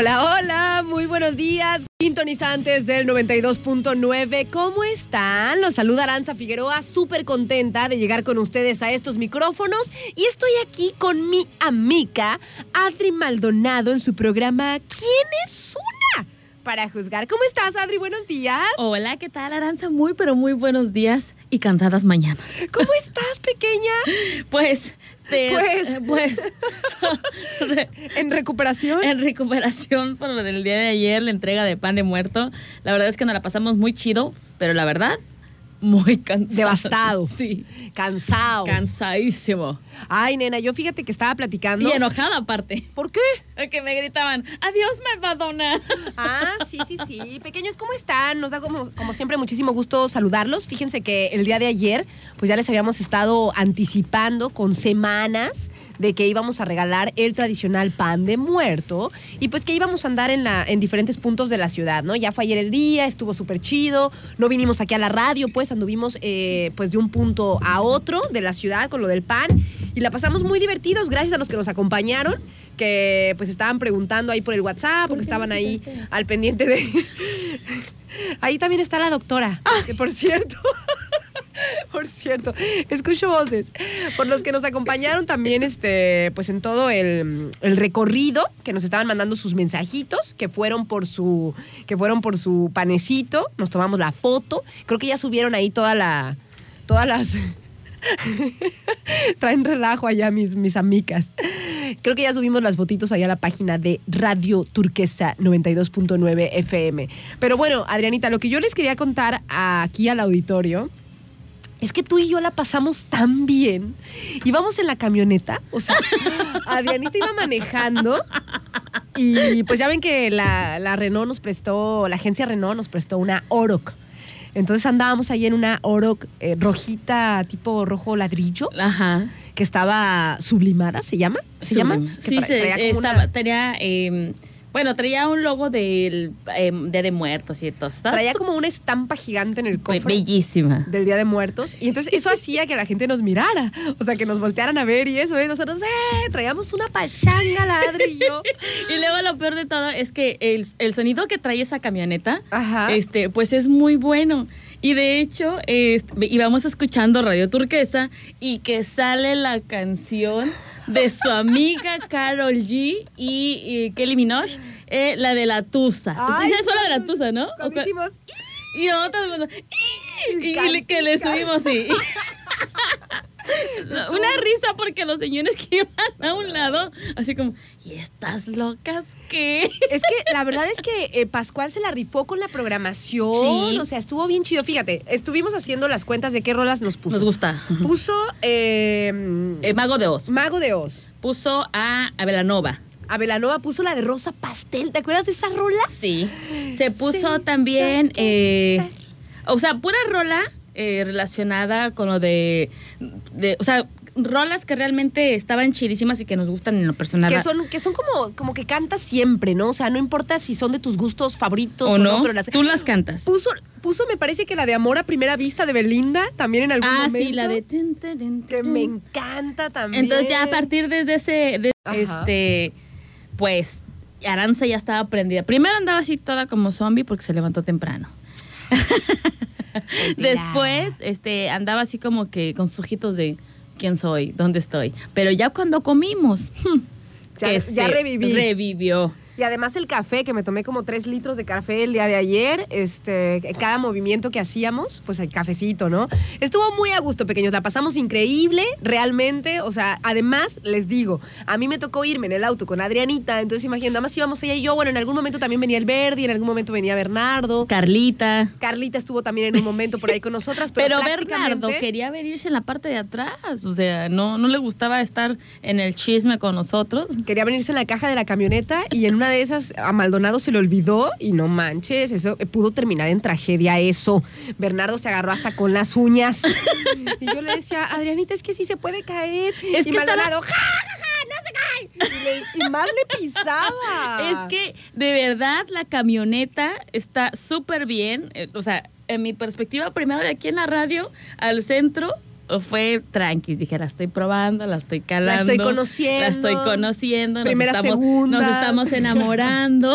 Hola, hola, muy buenos días, sintonizantes del 92.9. ¿Cómo están? Los saluda Aranza Figueroa, súper contenta de llegar con ustedes a estos micrófonos. Y estoy aquí con mi amiga Adri Maldonado en su programa ¿Quién es una? Para juzgar. ¿Cómo estás, Adri? Buenos días. Hola, ¿qué tal, Aranza? Muy, pero muy buenos días y cansadas mañanas. ¿Cómo estás, pequeña? Pues, te- Pues. eh, pues, ¿En recuperación? en recuperación por lo del día de ayer, la entrega de pan de muerto. La verdad es que nos la pasamos muy chido, pero la verdad, muy cansado. Devastado. Sí, Cansado. cansadísimo. Ay, nena, yo fíjate que estaba platicando. Y enojada aparte. ¿Por qué? Que me gritaban, adiós, malvadona. Ah, sí, sí, sí. Pequeños, ¿cómo están? Nos da como, como siempre muchísimo gusto saludarlos. Fíjense que el día de ayer, pues ya les habíamos estado anticipando con semanas de que íbamos a regalar el tradicional pan de muerto y pues que íbamos a andar en, la, en diferentes puntos de la ciudad, ¿no? Ya fue ayer el día, estuvo súper chido, no vinimos aquí a la radio, pues anduvimos eh, pues de un punto a otro de la ciudad con lo del pan y la pasamos muy divertidos gracias a los que nos acompañaron que pues estaban preguntando ahí por el WhatsApp porque estaban ahí al pendiente de ahí también está la doctora que por cierto por cierto, escucho voces. Por los que nos acompañaron también, este, pues en todo el, el recorrido, que nos estaban mandando sus mensajitos, que fueron por su, que fueron por su panecito, nos tomamos la foto. Creo que ya subieron ahí toda la, todas las. Traen relajo allá mis, mis amigas. Creo que ya subimos las fotitos allá a la página de Radio Turquesa 92.9 FM. Pero bueno, Adrianita, lo que yo les quería contar aquí al auditorio es que tú y yo la pasamos tan bien. Íbamos en la camioneta, o sea, Adrianita iba manejando y pues ya ven que la, la Renault nos prestó, la agencia Renault nos prestó una Oroc. Entonces andábamos ahí en una Oroc eh, rojita, tipo rojo ladrillo, Ajá. que estaba sublimada, ¿se llama? ¿Se llama? Sí, se, como una- estaba, tenía, eh, bueno, traía un logo del eh, Día de Muertos y todo. Traía como una estampa gigante en el cofre. Bellísima. del Día de Muertos. Y entonces eso hacía que la gente nos mirara. O sea, que nos voltearan a ver y eso, ¿eh? Nosotros, ¡eh! Traíamos una pachanga, ladro y yo. Y luego lo peor de todo es que el, el sonido que trae esa camioneta, Ajá. este, pues es muy bueno. Y de hecho, este, íbamos escuchando Radio Turquesa y que sale la canción de su amiga Carol G y, y Kelly Minogue, eh, la de la Tusa. Ay, Esa fue la de la Tusa, ¿no? Hicimos, Y otro mundo, y, y le- que le subimos y una risa porque los señores que iban a un lado, así como, ¿y estas locas qué? Es que la verdad es que eh, Pascual se la rifó con la programación. Sí. O sea, estuvo bien chido. Fíjate, estuvimos haciendo las cuentas de qué rolas nos puso. Nos gusta. Puso eh, Eh, Mago de Oz. Mago de Oz. Puso a Abelanova. A Belanova puso la de Rosa Pastel. ¿Te acuerdas de esa rola? Sí. Se puso Sí, también, eh, o sea, pura rola eh, relacionada con lo de, de, o sea, rolas que realmente estaban chidísimas y que nos gustan en lo personal. Que son, que son como, como que cantas siempre, ¿no? O sea, no importa si son de tus gustos favoritos o, o no, pero las tú las cantas. puso, puso, me parece que la de Amor a Primera Vista de Belinda, también en algún Ah, momento. sí, la de... Que me encanta también. Entonces ya a partir desde ese, de- este, pues Aranza ya estaba prendida. Primero andaba así toda como zombie porque se levantó temprano. Después, este, andaba así como que con sus ojitos de quién soy, dónde estoy. Pero ya cuando comimos, Ya- que ya se reviví. revivió. Y además el café, que me tomé como tres litros de café el día de ayer, este, cada movimiento que hacíamos, pues el cafecito, ¿no? Estuvo muy a gusto, pequeños, la pasamos increíble, realmente, o sea, además, les digo, a mí me tocó irme en el auto con Adrianita, entonces imagínate, nada más íbamos ella y yo, bueno, en algún momento también venía el Verdi, en algún momento venía Bernardo, Carlita. Carlita estuvo también en un momento por ahí con nosotras, pero, Pero Bernardo quería venirse en la parte de atrás. O sea, no, no le gustaba estar en el chisme con nosotros. Quería venirse en la caja de la camioneta y en una de esas a Maldonado se le olvidó y no manches, eso eh, pudo terminar en tragedia eso. Bernardo se agarró hasta con las uñas. Y yo le decía, Adrianita, es que sí se puede caer. Es y que Maldonado, ¡ja, ja, ja! ¡No se cae! Y, le- y más le pisaba. Es que de verdad la camioneta está súper bien. eh, O sea, en mi perspectiva, primero de aquí en la radio al centro fue tranqui. Dije, la estoy probando, la estoy calando. estoy conociendo. La estoy conociendo. Nos Primera, estamos, segunda. Nos estamos enamorando.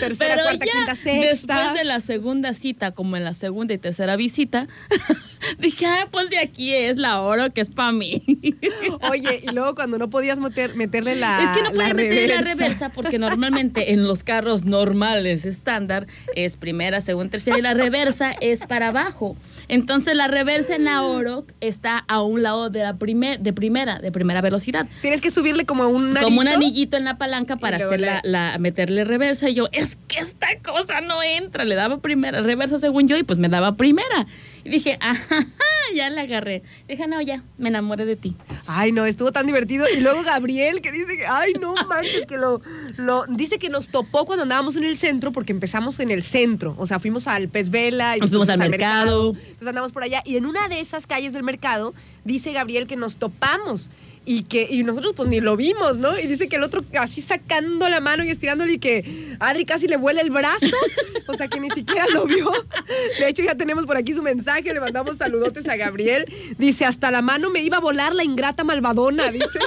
Tercera, Pero cuarta, ya quinta, sexta. después de la segunda cita, como en la segunda y tercera visita, dije, ah, pues de aquí es la oro que es para mí. Oye, y luego cuando no podías meter- meterle la es que no puede meter la reversa. reversa porque normalmente en los carros normales estándar es primera, segunda, tercera y la reversa es para abajo. Entonces la reversa en la oro está a un lado de la primer, de primera, de primera velocidad. Tienes que subirle como un Como un anillito. anillito en la palanca para hacer la, la- meterle reversa. Y yo, es que esta cosa no entra. Le daba primera, reversa según yo, y pues me daba primera. Y dije, ajá, ya la agarré. Dije, no, ya, me enamoré de ti. Ay, no, estuvo tan divertido. Y luego Gabriel, que dice que, ay, no manches, que lo, lo. Dice que nos topó cuando andábamos en el centro, porque empezamos en el centro. O sea, fuimos al Pez Vela y Nos fuimos al mercado. Entonces andamos por allá. Y en una de esas calles del mercado, dice Gabriel que nos topamos. Y que y nosotros pues ni lo vimos, ¿no? Y dice que el otro así sacando la mano y estirándole y que Adri casi le vuela el brazo. O sea, que ni siquiera lo vio. De hecho, ya tenemos por aquí su mensaje. Le mandamos saludotes a Gabriel. Dice, hasta la mano me iba a volar la ingrata malvadona, dice.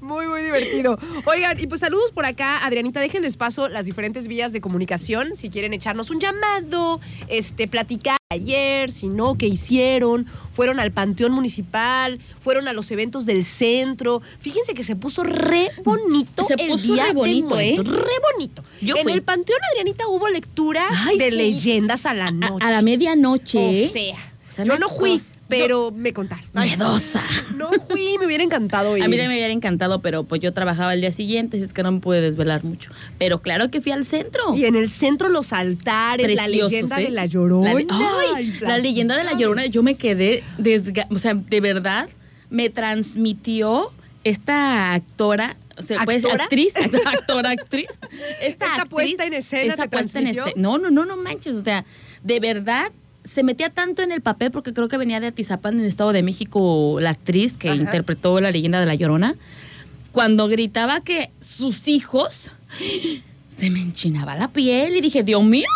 Muy, muy divertido. Oigan, y pues saludos por acá. Adrianita, déjenles paso las diferentes vías de comunicación. Si quieren echarnos un llamado, este, platicar ayer, si no, qué hicieron. Fueron al Panteón Municipal, fueron a los eventos del centro. Fíjense que se puso re bonito Se el puso día re bonito, ¿eh? muerto. Re bonito. Yo en fui. el Panteón, Adrianita, hubo lecturas Ay, de sí. leyendas a la A, noche. a la medianoche. O ¿eh? sea, O sea, yo no fui, pero me contaron. Miedosa. No fui, me hubiera encantado ir. A mí también me hubiera encantado, pero pues yo trabajaba el día siguiente, así es que no me pude desvelar mucho. Pero claro que fui al centro. Y en el centro los altares, la leyenda ¿eh? de la llorona. La, le- ¡Ay! Ay, La leyenda de la llorona, yo me quedé desga- o sea, de verdad me transmitió esta actora, o sea, pues, actriz, actora, actriz. Esta, Esta actriz, puesta en escena esa te puesta en escena. No, no, no, no manches, o sea, de verdad se metía tanto en el papel porque creo que venía de Atizapán en el Estado de México la actriz que Ajá. interpretó la leyenda de la llorona cuando gritaba que sus hijos se me enchinaba la piel y dije, Dios mío.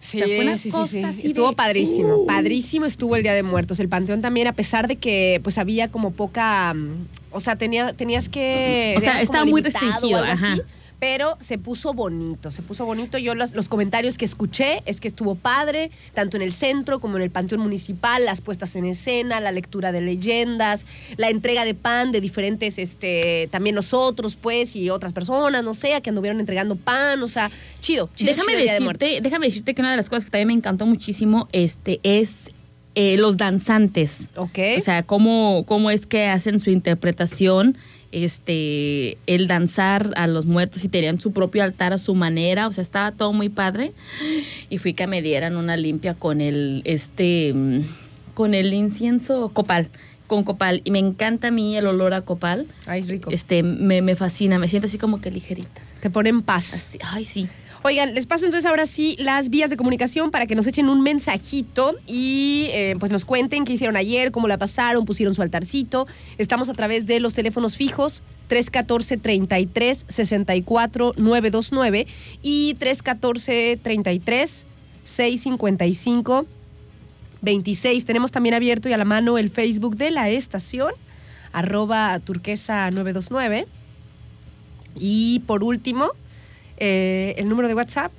Sí, O sea, fue una sí, sí, cosa sí. así Estuvo de- padrísimo, Uh. padrísimo estuvo el Día de Muertos. El Panteón también, a pesar de que pues había como poca, mm, o sea, tenía, tenías que... O sea, estaba muy restringido, así, ajá. Pero se puso bonito, se puso bonito. Yo los, los comentarios que escuché es que estuvo padre, tanto en el centro como en el Panteón Municipal, las puestas en escena, la lectura de leyendas, la entrega de pan de diferentes, este, también nosotros, pues, y otras personas, no sé, que anduvieron entregando pan, o sea, chido. chido déjame chido de decirte, déjame decirte que una de las cosas que también me encantó muchísimo este, es eh, los danzantes. Ok. O sea, cómo, cómo es que hacen su interpretación, este, el danzar a los muertos y tenían su propio altar a su manera. O sea, estaba todo muy padre. Y fui que me dieran una limpia con el, este, mm, con el incienso copal, con copal. Y me encanta a mí el olor a copal. Ay, es rico. Este, me, me fascina, me siento así como que ligerita. Te pone en paz. Así, ay, sí. Oigan, les paso entonces ahora sí las vías de comunicación para que nos echen un mensajito y eh, pues nos cuenten qué hicieron ayer, cómo la pasaron, pusieron su altarcito. Estamos a través de los teléfonos fijos 314-33-64-929 y 314-33-655. 26. Tenemos también abierto y a la mano el Facebook de la estación, arroba turquesa 929. Y por último, eh, el número de WhatsApp.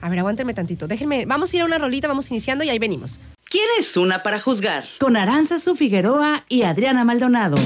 A ver, aguántenme tantito. Déjenme, vamos a ir a una rolita, vamos iniciando y ahí venimos. ¿Quién es una para juzgar? Con Aranza Su Figueroa y Adriana Maldonado.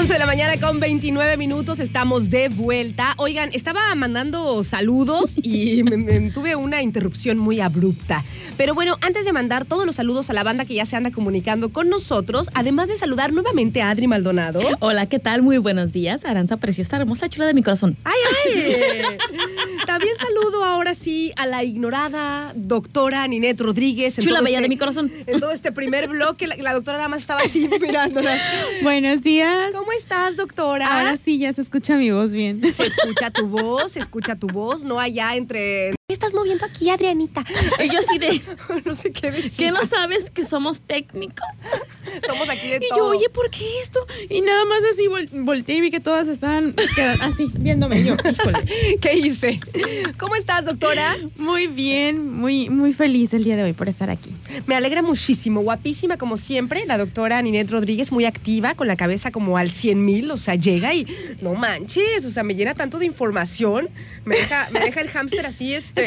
11 de la mañana con 29 minutos, estamos de vuelta. Oigan, estaba mandando saludos y me- me- tuve una interrupción muy abrupta. Pero bueno, antes de mandar todos los saludos a la banda que ya se anda comunicando con nosotros, además de saludar nuevamente a Adri Maldonado. Hola, ¿qué tal? Muy buenos días. Aranza preciosa, hermosa, chula de mi corazón. ¡Ay, ay! También saludo ahora sí a la ignorada doctora Ninette Rodríguez. en Chula bella este- de mi corazón. En todo este primer bloque, la, la doctora nada más estaba así mirándola. Buenos días. ¿Cómo estás, doctora? Ahora sí ya se escucha mi voz bien. Se escucha tu voz, se escucha tu voz, no allá entre... ¿Qué estás moviendo aquí, Adrianita? Y yo así de, no sé qué decir. ¿qué no sabes que somos técnicos? Somos aquí de Y todo. yo, oye, ¿por qué esto? Y nada más así vol- volteé y vi que todas estaban así, viéndome yo. Híjole. ¿Qué hice? ¿Cómo estás, doctora? Muy bien, muy, muy feliz el día de hoy por estar aquí. Me alegra muchísimo, guapísima como siempre, la doctora Ninette Rodríguez, muy activa, con la cabeza como al 100 mil, o sea, llega y no manches, o sea, me llena tanto de información, me deja, me deja el hámster así, este,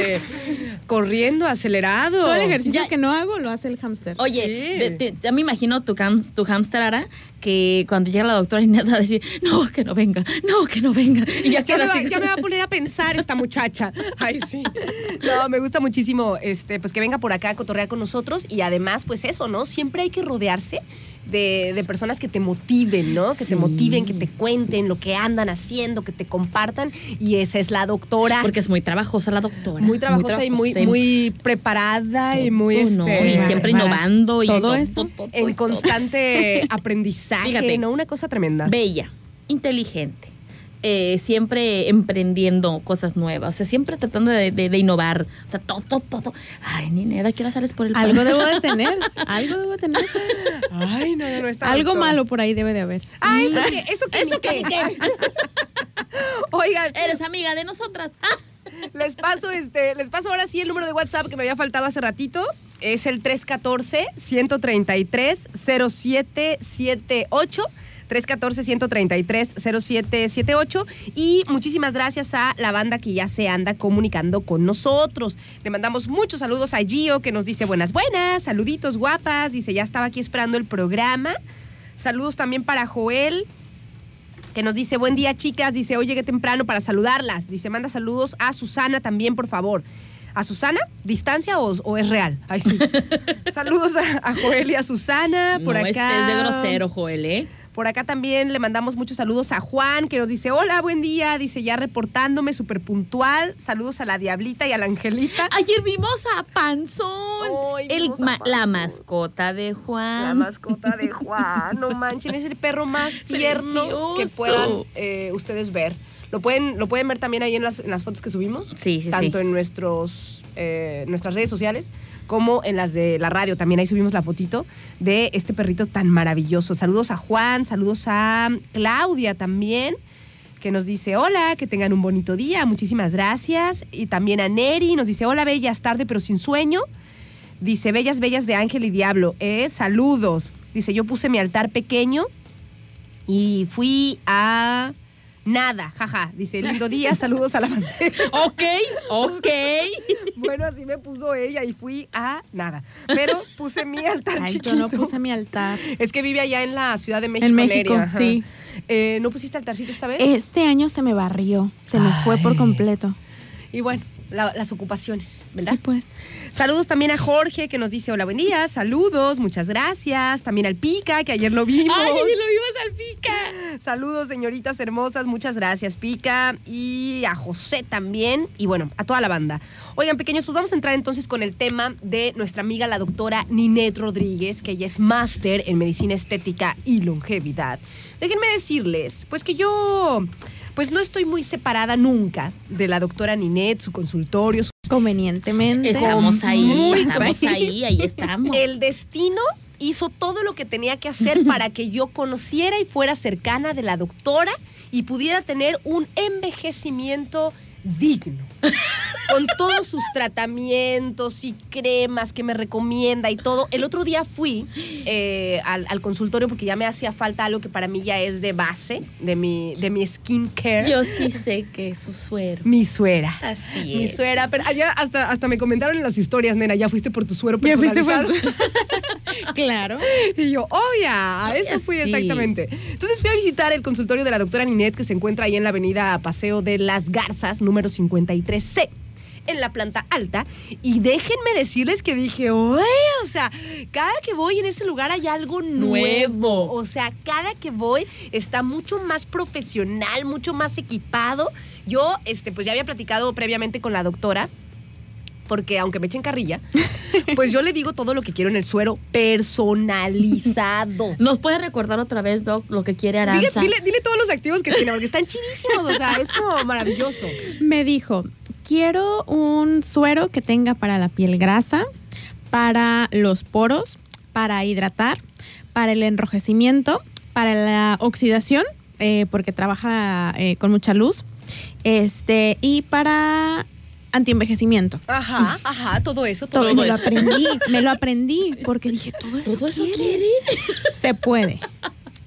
corriendo, acelerado. Todo el ejercicio Ya- que no hago lo hace el hámster. Oye, Sí. de- de- ya me imagino tu, cam- tu hámster Ara, que cuando llega la doctora Inés va a decir, no, que no venga, no, que no venga. Y ya Ya me, va, así. ya me va a poner a pensar esta muchacha. Ay, sí. No, me gusta muchísimo este, pues que venga por acá a cotorrear con nosotros y además, pues eso, ¿no? Siempre hay que rodearse de, de personas que te motiven, ¿no? Que te motiven, que te cuenten lo que andan haciendo, que te compartan. Y esa es la doctora. Porque es muy trabajosa la doctora. muy trabajosa y muy, trabajosa muy preparada y muy ¿no? este, y siempre innovando y Todo eso. todo, en constante aprendizaje, Fíjate. ¿no? Una cosa tremenda. Bella, inteligente, eh, siempre emprendiendo cosas nuevas, o sea, siempre tratando de, de- de innovar, o sea, todo, todo, todo. Ay, Nineda, ¿qué hora sales por el Algo pan? debo de tener, algo debo de tener. Ay, no, no, no está Algo malo por ahí debe de haber. Ah, eso que, eso que, Eso que qué. Oigan, Eres amiga de nosotras. Les paso este, les paso ahora sí el número de WhatsApp que me había faltado hace ratito. Es el 314 133 0778. 314-133-0778 y muchísimas gracias a la banda que ya se anda comunicando con nosotros. Le mandamos muchos saludos a Gio que nos dice buenas, buenas, saluditos guapas, dice ya estaba aquí esperando el programa. Saludos también para Joel, que nos dice, buen día chicas, dice, hoy llegué temprano para saludarlas. Dice, manda saludos a Susana también, por favor. ¿A Susana? ¿Distancia o, o es real? Ay, sí. saludos a, a Joel y a Susana. Por no acá. estés de grosero, Joel, ¿eh? Por acá también le mandamos muchos saludos a Juan, que nos dice, hola, buen día. Dice, ya reportándome, súper puntual. Saludos a la Diablita y a la Angelita. Ayer vimos a Panzón, Ay, el vimos a ma- la mascota de Juan. La mascota de Juan, no manchen, es el perro más tierno que puedan eh, ustedes ver. Lo pueden, lo pueden ver también ahí en las, en las fotos que subimos. Sí, sí, Tanto sí. en nuestros, eh, nuestras redes sociales como en las de la radio. También ahí subimos la fotito de este perrito tan maravilloso. Saludos a Juan, saludos a Claudia también que nos dice hola, que tengan un bonito día, muchísimas gracias. Y también a Neri, nos dice hola, bellas, tarde pero sin sueño. Dice, bellas, bellas de Ángel y Diablo, eh, saludos. Dice, yo puse mi altar pequeño y fui a nada, jaja. Dice, lindo día, saludos a la bandera. Ok, ok. Bueno, así me puso ella y fui a nada. Pero puse mi altar Ay, chiquito. yo no puse mi altar. Es que vive allá en la Ciudad de México. En México, sí. Eh, ¿No pusiste altarcito esta vez? Este año se me barrió, se me fue por completo. Y bueno, la- las ocupaciones, ¿verdad? Sí, pues. Saludos también a Jorge que nos dice hola, buen día, saludos, muchas gracias. También al Pica que ayer lo vimos. Ay, ayer lo vimos al pica. Saludos, señoritas hermosas, muchas gracias, Pica. Y a José también. Y bueno, a toda la banda. Oigan, pequeños, pues vamos a entrar entonces con el tema de nuestra amiga la doctora Ninette Rodríguez, que ella es máster en medicina estética y longevidad. Déjenme decirles, pues que yo, pues no estoy muy separada nunca de la doctora Ninette, su consultorio, su Convenientemente. Estamos ahí, estamos ahí, ahí estamos. El destino hizo todo lo que tenía que hacer para que yo conociera y fuera cercana de la doctora y pudiera tener un envejecimiento digno. Con todos sus tratamientos y cremas que me recomienda y todo. El otro día fui eh, al, al consultorio porque ya me hacía falta algo que para mí ya es de base de mi, de mi skincare. Yo sí sé que es su suero. mi suera. Así Mi es. suera, pero allá hasta, hasta me comentaron en las historias, nena, ya fuiste por tu suero Ya fuiste por personalizado. Claro. Y yo, obvia, a eso fui sí. exactamente. Entonces fui a visitar el consultorio de la doctora Ninette, que se encuentra ahí en la avenida Paseo de las Garzas, número 53C, en la planta alta. Y déjenme decirles que dije, oye, o sea, cada que voy en ese lugar hay algo nuevo. Nuevo. O sea, cada que voy está mucho más profesional, mucho más equipado. Yo, este, pues ya había platicado previamente con la doctora porque aunque me echen carrilla, pues yo le digo todo lo que quiero en el suero personalizado. ¿Nos puede recordar otra vez, Doc, lo que quiere Dile, Aranza? dile- dile todos los activos que tiene, porque están chidísimos, o sea, es como maravilloso. Me dijo, quiero un suero que tenga para la piel grasa, para los poros, para hidratar, para el enrojecimiento, para la oxidación, eh, porque trabaja eh, con mucha luz, este, y para antienvejecimiento. Ajá, ajá, todo eso, todo, Todo, eso. me lo aprendí, me lo aprendí, porque dije, todo eso, ¿Todo eso quiere? quiere? se puede.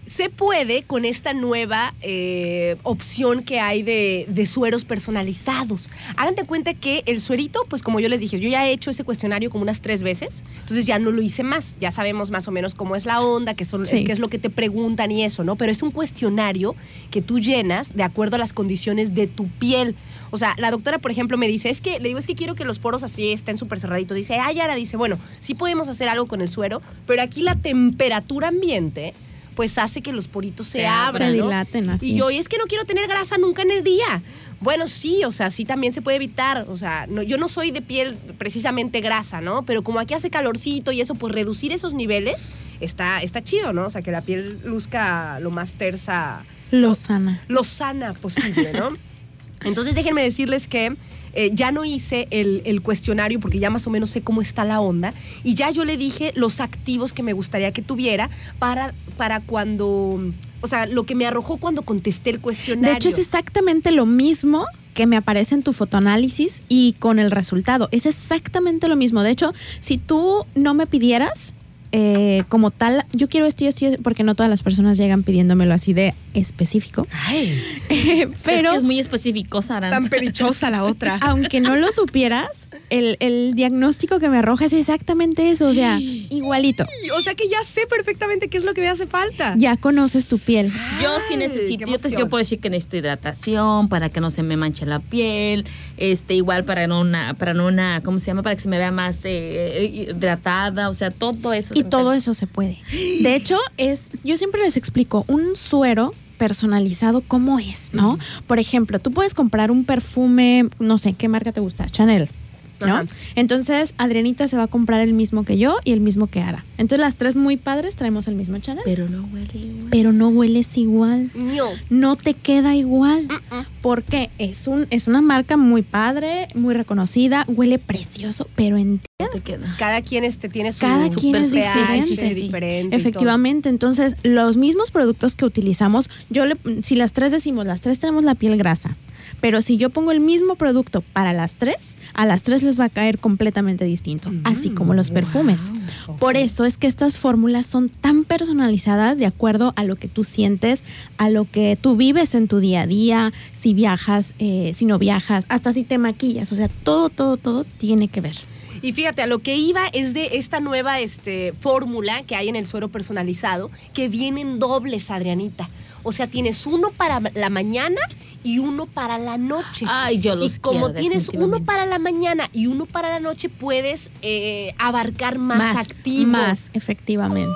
Se puede con esta nueva eh, opción que hay de, de sueros personalizados. Hagan de cuenta que el suerito, pues como yo les dije, yo ya he hecho ese cuestionario como unas tres veces, entonces ya no lo hice más. Ya sabemos más o menos cómo es la onda, qué, son, Sí. qué es lo que te preguntan y eso, ¿no? Pero es un cuestionario que tú llenas de acuerdo a las condiciones de tu piel. O sea, la doctora, por ejemplo, me dice, es que, le digo, es que quiero que los poros así estén súper cerraditos. Dice, ay, Yara, dice, bueno, sí podemos hacer algo con el suero, pero aquí la temperatura ambiente, pues hace que los poritos se, Se abran, Se ¿no? dilaten, así Y yo, y es que no quiero tener grasa nunca en el día. Bueno, sí, o sea, sí también se puede evitar. O sea, no, yo no soy de piel precisamente grasa, ¿no? Pero como aquí hace calorcito y eso, pues reducir esos niveles está, está chido, ¿no? O sea, que la piel luzca lo más tersa Lozana. lo sana posible, ¿no? Entonces déjenme decirles que eh, ya no hice el, el cuestionario porque ya más o menos sé cómo está la onda y ya yo le dije los activos que me gustaría que tuviera para, para cuando, o sea, lo que me arrojó cuando contesté el cuestionario. De hecho, es exactamente lo mismo que me aparece en tu fotoanálisis y con el resultado. Es exactamente lo mismo. De hecho, si tú no me pidieras eh, como tal, yo quiero esto y esto, y esto", porque no todas las personas llegan pidiéndomelo así de específico. Ay, Pero es, que es muy específico, Aranza. tan perichosa la otra. aunque no lo supieras, el, el diagnóstico que me arroja es exactamente eso. O sea, igualito. O sea que ya sé perfectamente qué es lo que me hace falta. Ya conoces tu piel. Yo sí necesito, yo, te- yo puedo decir que necesito hidratación para que no se me manche la piel, este igual para no una, para no una, ¿cómo se llama? Para que se me vea más eh, hidratada, o sea, todo eso. Y todo eso se puede. De hecho, es, yo siempre les explico, un suero personalizado cómo es, ¿no? Por ejemplo, tú puedes comprar un perfume, no sé, ¿qué marca te gusta? Chanel. ¿No? Ajá. Entonces, Adrianita se va a comprar el mismo que yo y el mismo que Ara. Entonces, las tres muy padres traemos el mismo Chanel. Pero no huele igual. Pero no hueles igual. No. No te queda igual. Porque es, un, es una marca muy padre, muy reconocida, huele precioso, pero en No te queda. Cada quien este, tiene su Cada quien es diferente. Sí, sí, sí. diferente. Efectivamente, entonces los mismos productos que utilizamos, yo le, si las tres decimos, las tres tenemos la piel grasa, pero si yo pongo el mismo producto para las tres, a las tres les va a caer completamente distinto, así como los perfumes. Por eso es que estas fórmulas son tan personalizadas de acuerdo a lo que tú sientes, a lo que tú vives en tu día a día, si viajas, eh, si no viajas, hasta si te maquillas, o sea, todo, todo, todo tiene que ver. Y fíjate, a lo que iba es de esta nueva este, fórmula que hay en el suero personalizado, que vienen dobles, Adrianita. O sea, tienes uno para la mañana y uno para la noche. Ay, yo los y como quiero, tienes uno para la mañana y uno para la noche, puedes eh, abarcar más, activos. Más, efectivamente.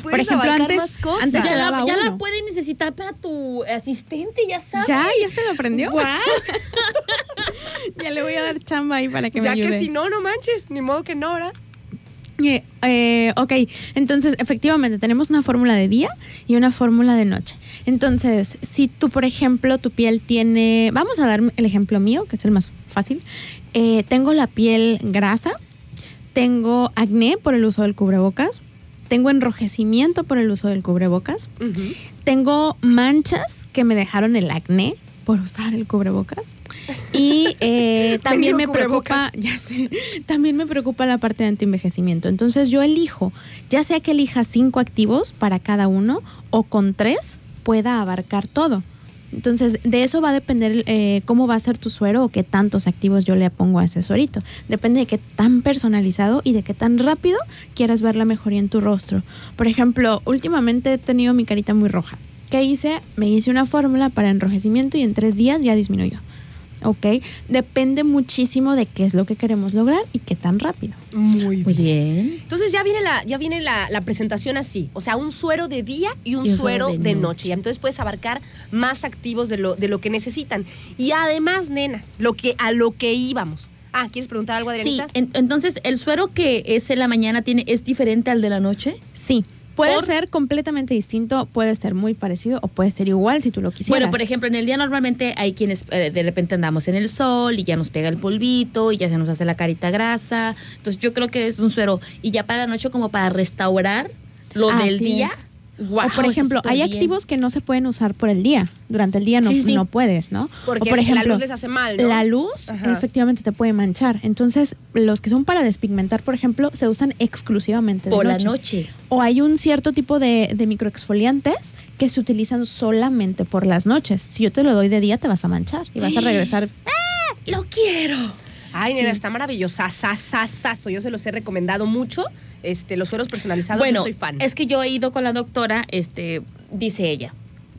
Por puedes ejemplo, antes, más cosas. antes Ya, la, ya la uno. puede necesitar para tu asistente, ya sabes. ¿Ya? ¿Ya se lo aprendió? ya le voy a dar chamba ahí para que ya me ayude. que si no, no manches, ni modo que no, ¿verdad? Eh, eh, ok, entonces efectivamente tenemos una fórmula de día y una fórmula de noche. Entonces, si tú, por ejemplo, tu piel tiene, vamos a dar el ejemplo mío, que es el más fácil. Eh, tengo la piel grasa, tengo acné por el uso del cubrebocas, tengo enrojecimiento por el uso del cubrebocas, tengo manchas que me dejaron el acné por usar el cubrebocas. Y eh, también me preocupa, ya sé, también me preocupa la parte de antienvejecimiento. Entonces yo elijo, ya sea que elija cinco activos para cada uno o con tres pueda abarcar todo. Entonces, de eso va a depender eh, cómo va a ser tu suero o qué tantos activos yo le pongo a ese suerito. Depende de qué tan personalizado y de qué tan rápido quieras ver la mejoría en tu rostro. Por ejemplo, últimamente he tenido mi carita muy roja. ¿Qué hice? Me hice una fórmula para enrojecimiento y en tres días ya disminuyó. ¿Ok? Depende muchísimo de qué es lo que queremos lograr y qué tan rápido. Muy Muy bien. Entonces ya viene la, ya viene la, la presentación así, o sea, un suero de día y un, Y suero, de, de noche. noche. Y entonces puedes abarcar más activos de lo, de lo que necesitan. Y además, nena, lo que, a lo que íbamos. Ah, ¿quieres preguntar algo, Sí, Adrianita? en- entonces, ¿el suero que es en la mañana tiene es diferente al de la noche? Sí. Puede Por- ser completamente distinto, puede ser muy parecido o puede ser igual si tú lo quisieras. Bueno, por ejemplo, en el día normalmente hay quienes eh, de repente andamos en el sol y ya nos pega el polvito y ya se nos hace la carita grasa. Entonces yo creo que es un suero. Y ya para la noche como para restaurar lo Así del día. es. Guau, o por ejemplo, hay bien. activos que no se pueden usar por el día. Durante el día no, Sí, sí. no puedes, ¿no? Porque o por la ejemplo, luz les hace mal, ¿no? La luz Ajá. efectivamente te puede manchar. Entonces, los que son para despigmentar, por ejemplo, se usan exclusivamente de Por la noche. noche. O hay un cierto tipo de, de microexfoliantes que se utilizan solamente por las noches. Si yo te lo doy de día, te vas a manchar y vas a regresar. Lo quiero. Ay, nena, está maravillosa. Sasasazo. Yo se los he recomendado mucho. Este, los sueros personalizados, Bueno, yo soy fan. es que yo he ido con la doctora, este, dice ella,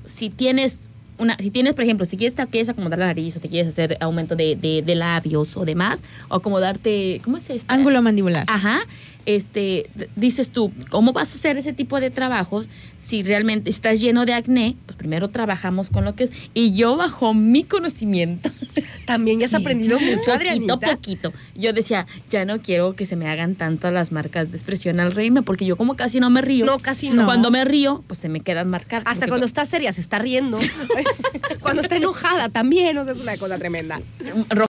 si tienes una, si tienes, por ejemplo, si quieres, te quieres acomodar la nariz o te quieres hacer aumento de, de- de labios o demás, o acomodarte, ¿cómo es esto? Ángulo mandibular. Ajá. Este, dices tú, ¿cómo vas a hacer ese tipo de trabajos si realmente estás lleno de acné? Pues primero trabajamos con lo que es. Y yo, bajo mi conocimiento, También ya has aprendido mucho, poquito Adrianita. a poquito, yo decía, ya no quiero que se me hagan tantas las marcas de expresión al reírme, porque yo como casi no me río. No, casi no. Cuando me río, pues se me quedan marcadas. Hasta cuando está seria se está riendo. cuando está enojada también, o sea, es una cosa tremenda.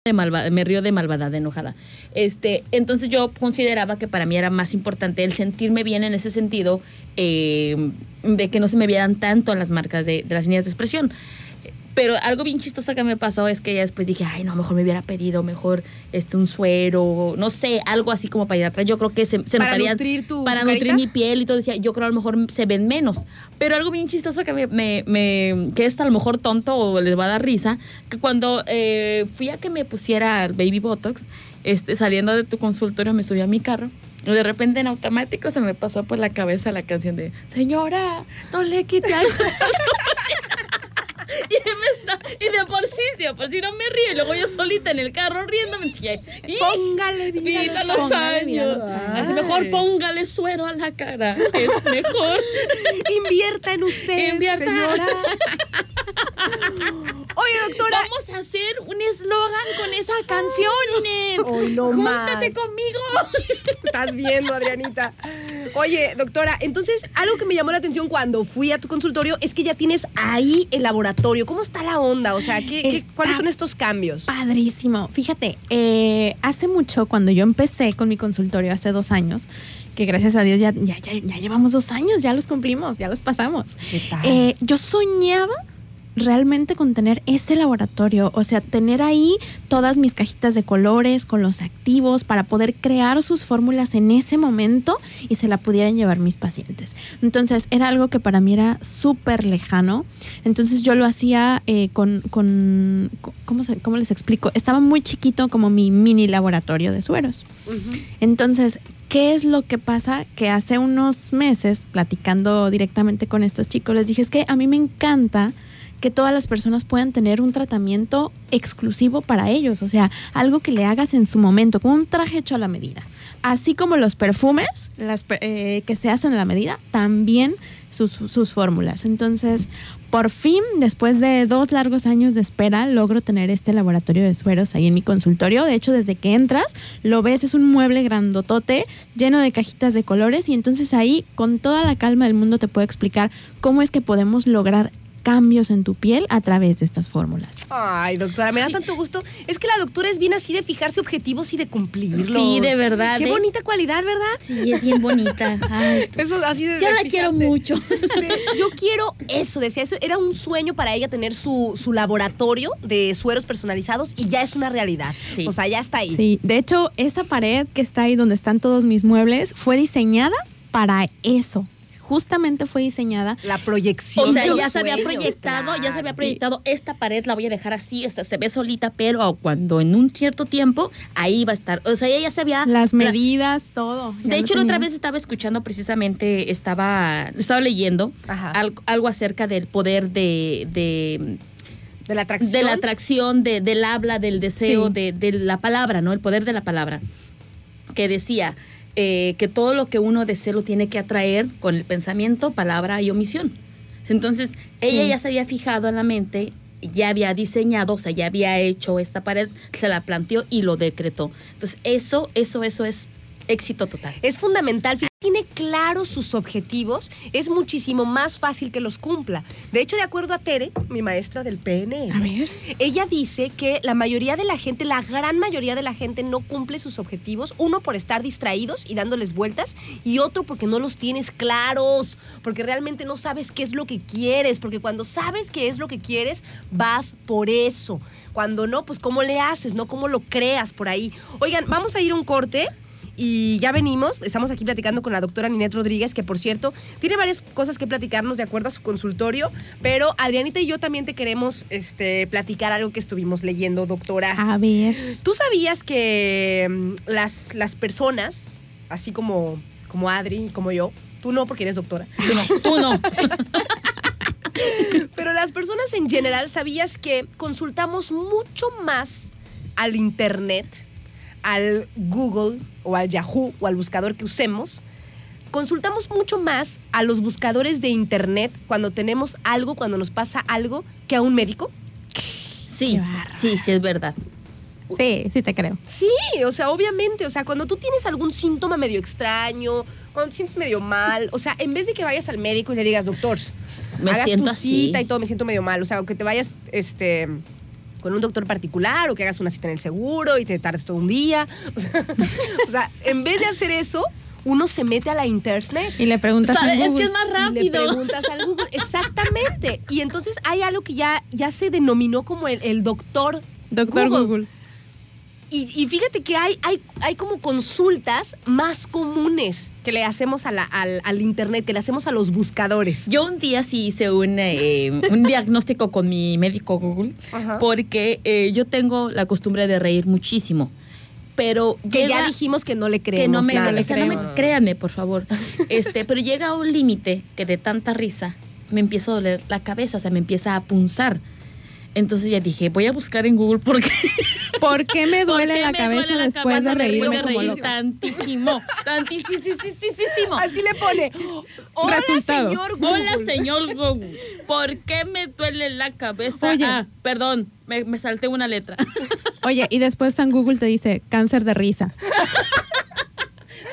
De malvada, me río de malvada, de enojada. Este, entonces yo consideraba que para mí era más importante el sentirme bien en ese sentido, eh, de que no se me vieran tanto las marcas de, de las líneas de expresión. Pero algo bien chistoso que me pasó es que ya después dije, ay, no, mejor me hubiera pedido mejor este, un suero, no sé, algo así como para ir atrás. Yo creo que se, se ¿Para notaría. nutrir tu Para carita? nutrir mi piel y todo. Decía, yo creo a lo mejor se ven menos. Pero algo bien chistoso que me, me, me- que es a lo mejor tonto o les va a dar risa, que cuando eh, fui a que me pusiera el baby botox, este, saliendo de tu consultorio me subí a mi carro. De repente en automático se me pasó por la cabeza la canción de Señora, no le quite algo. Y, me está- y de por sí, de por sí no me río. Y luego yo solita en el carro riéndome. "Y, Póngale vida, Vida a los años. Así mejor póngale suero a la cara. Es mejor. Invierta en usted, Invierta. señora. Oye, doctora. Vamos a hacer un eslogan con esa canción. Hoy no Júntate más. conmigo. Estás viendo, Adrianita. Oye, doctora, entonces algo que me llamó la atención cuando fui a tu consultorio es que ya tienes ahí el laboratorio. ¿Cómo está la onda? O sea, ¿qué, qué- Está- cuáles son estos cambios? Padrísimo. Fíjate, eh, hace mucho, cuando yo empecé con mi consultorio hace dos años, que gracias a Dios ya, ya, ya, ya llevamos dos años, ya los cumplimos, ya los pasamos. ¿Qué tal? Eh, yo soñaba realmente con tener ese laboratorio, o sea, tener ahí todas mis cajitas de colores con los activos para poder crear sus fórmulas en ese momento y se la pudieran llevar mis pacientes. Entonces, era algo que para mí era súper lejano. Entonces, yo lo hacía eh, con, con ¿cómo, se- ¿cómo les explico? Estaba muy chiquito como mi mini laboratorio de sueros. Entonces, ¿qué es lo que pasa? Que hace unos meses, platicando directamente con estos chicos, les dije, es que a mí me encanta que todas las personas puedan tener un tratamiento exclusivo para ellos, o sea, algo que le hagas en su momento, como un traje hecho a la medida. Así como los perfumes las, eh, que se hacen a la medida, también sus, sus fórmulas. Entonces, por fin, después de dos largos años de espera, logro tener este laboratorio de sueros ahí en mi consultorio. De hecho, desde que entras, lo ves, es un mueble grandotote, lleno de cajitas de colores, y entonces ahí, con toda la calma del mundo, te puedo explicar cómo es que podemos lograr cambios en tu piel a través de estas fórmulas. Ay, doctora, me da tanto gusto. Es que la doctora es bien así de fijarse objetivos y de cumplirlos. Sí, de verdad, Qué ¿eh? bonita cualidad, ¿verdad? Sí, es bien bonita. Ay. Eso así de Yo de la quiero mucho. Yo quiero eso, decía eso. Era un sueño para ella tener su, su laboratorio de sueros personalizados y ya es una realidad. Sí. O sea, ya está ahí. Sí, de hecho, esa pared que está ahí donde están todos mis muebles fue diseñada para eso. Justamente fue diseñada La proyección. O sea, ya se había proyectado, ya se había proyectado, esta pared la voy a dejar así, esta se ve solita, pero cuando en un cierto tiempo, ahí va a estar. O sea, ella ya se había... las la- medidas, todo. de hecho, la otra vez estaba escuchando precisamente, estaba, estaba leyendo algo, algo acerca del poder de, de, De la atracción. de la atracción, de- del habla, del deseo, Sí. de, de la palabra, ¿no? El poder de la palabra. Que decía eh, que todo lo que uno desea lo tiene que atraer con el pensamiento, palabra y omisión. Entonces, ella Sí. ya se había fijado en la mente, ya había diseñado, o sea, ya había hecho esta pared, se la planteó y lo decretó. Entonces, eso, eso, eso es éxito total. Es fundamental. Tiene claros sus objetivos, es muchísimo más fácil que los cumpla. De hecho, de acuerdo a Tere, mi maestra del PNL, A ver. ella dice que la mayoría de la gente, la gran mayoría de la gente no cumple sus objetivos, uno por estar distraídos y dándoles vueltas y otro porque no los tienes claros, porque realmente no sabes qué es lo que quieres, porque cuando sabes qué es lo que quieres, vas por eso. Cuando no, pues cómo le haces, ¿no? ¿Cómo lo creas por ahí? Oigan, vamos a ir a un corte. Y ya venimos, estamos aquí platicando con la doctora Ninette Rodríguez, que por cierto tiene varias cosas que platicarnos de acuerdo a su consultorio, pero Adrianita y yo también te queremos este, platicar algo que estuvimos leyendo, doctora. A ver. ¿Tú sabías que mm, las, las personas, así como, como Adri y como yo, tú no porque eres doctora, Tú no, tú no. pero las personas en general, ¿sabías que consultamos mucho más al Internet, al Google o al Yahoo o al buscador que usemos? Consultamos mucho más a los buscadores de Internet cuando tenemos algo, cuando nos pasa algo, que a un médico. Sí, sí, sí, es verdad. Sí, sí te creo. Sí, o sea, obviamente, o sea, cuando tú tienes algún síntoma medio extraño, cuando te sientes medio mal, o sea, en vez de que vayas al médico y le digas, doctor, Me hagas siento tu así". cita y todo, me siento medio mal, o sea, o que te vayas, este con un doctor particular o que hagas una cita en el seguro y te tardes todo un día. O sea, o sea, en vez de hacer eso, uno se mete a la internet Y le preguntas ¿Sabe? a Es que es más y le rápido. preguntas al Google. Exactamente. Y entonces hay algo que ya, ya se denominó como el, el doctor Doctor Google. Y, y fíjate que hay, hay, hay como consultas más comunes que le hacemos a la- al, al internet, que le hacemos a los buscadores. Yo un día sí hice un, eh, un diagnóstico con mi médico Google Ajá. porque eh, yo tengo la costumbre de reír muchísimo. Pero Que llega- ya dijimos que no le que creemos. no me, nada. o sea, no me- créanme, por favor. Este, pero llega un límite que de tanta risa me empieza a doler la cabeza, o sea, me empieza a punzar. Entonces ya dije, voy a buscar en Google por qué, ¿Por qué me duele qué la me cabeza duele la después cabeza de reírme como reír tantísimo, tantísimo. Así le pone. Hola, Resultado. señor Google. Hola, señor Google. ¿Por qué me duele la cabeza? Oye. Ah, perdón, me, me salté una letra. Oye, y después San Google te dice cáncer de risa.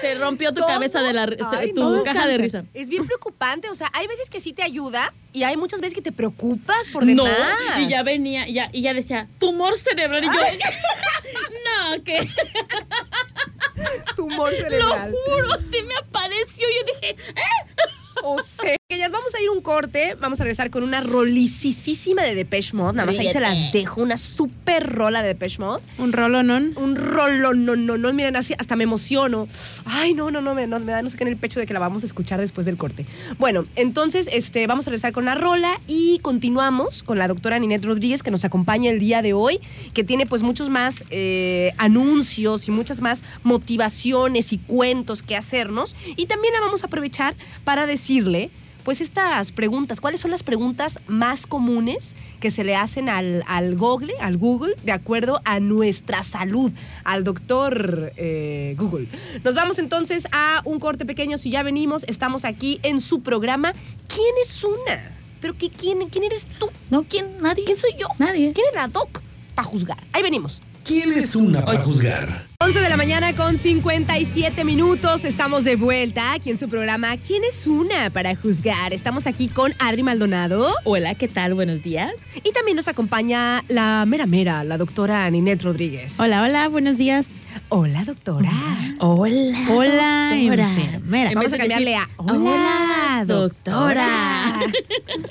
Se rompió tu Todo- cabeza de la Ay, tu no, caja de risa. Es bien preocupante. O sea, hay veces que sí te ayuda y hay muchas veces que te preocupas por No, demás. y ya venía, y ya, y ya decía, tumor cerebral. Y yo, no, que Tumor lo cerebral. juro, sí me apareció. Yo dije, ¿eh? O sea, que ya vamos a ir a un corte. Vamos a regresar con una rolicísima de Depeche Mode. Nada más ahí se las dejo. Una super rola de Depeche Mode. Un rolonón. un rolo, no, no, no, miren, así hasta me emociono. Ay, no, no, no, me, no, me da no sé qué en el pecho de que la vamos a escuchar después del corte. Bueno, entonces, este, vamos a regresar con la rola y continuamos con la doctora Ninette Rodríguez que nos acompaña el día de hoy, que tiene pues muchos más eh, anuncios y muchas más motivaciones y cuentos que hacernos. Y también la vamos a aprovechar para decirle pues estas preguntas, ¿cuáles son las preguntas más comunes que se le hacen al, al Google, al Google, de acuerdo a nuestra salud, al doctor eh, Google? Nos vamos entonces a un corte pequeño, si ya venimos, estamos aquí en su programa. ¿Quién es una? ¿Pero qué, quién, quién eres tú? No, ¿quién? Nadie. ¿Quién soy yo? Nadie. ¿Quién es la doc? Para juzgar. Ahí venimos. ¿Quién es una para juzgar? 11 de la mañana con 57 minutos. Estamos de vuelta aquí en su programa ¿Quién es una para juzgar? Estamos aquí con Adri Maldonado Hola, ¿qué tal? Buenos días. y también nos acompaña la mera mera, la doctora Ninette Rodríguez. Hola, hola, buenos días. Hola, doctora. Hola. Hola, doctora. enfermera. En Vamos a cambiarle decir, a Hola, doctora.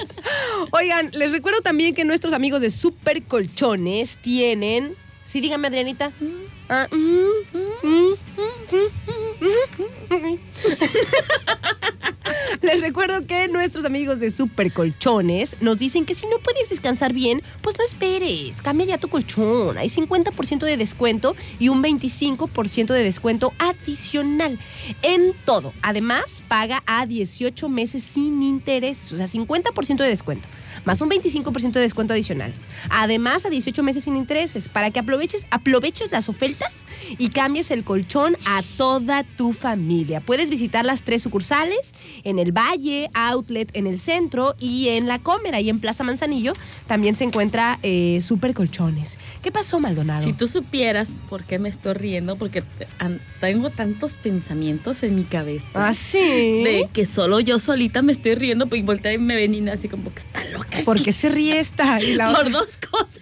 Oigan, les recuerdo también que nuestros amigos de Super Colchones tienen. Sí, dígame, Adrianita. Les recuerdo que nuestros amigos de Super Colchones nos dicen que si no puedes descansar bien, pues no esperes. Cambia ya tu colchón. Hay 50% de descuento y un 25% de descuento adicional en todo. Además, paga a 18 meses sin intereses. O sea, 50% de descuento más un 25% de descuento adicional. Además, a 18 meses sin intereses, para que aproveches, aproveches las ofertas y cambies el colchón a toda tu familia. Puedes visitar las tres sucursales en el Valle, Outlet en el centro y en La Comer, ahí en Plaza Manzanillo, también se encuentra eh, Super Colchones. ¿Qué pasó, Maldonado? Si tú supieras por qué me estoy riendo, porque tengo tantos pensamientos en mi cabeza. ¿Ah, sí? De que solo yo solita me estoy riendo, pues y voltea y me ven y así como que está loca. ¿Por qué se ríe esta? Y la Por otra, dos cosas.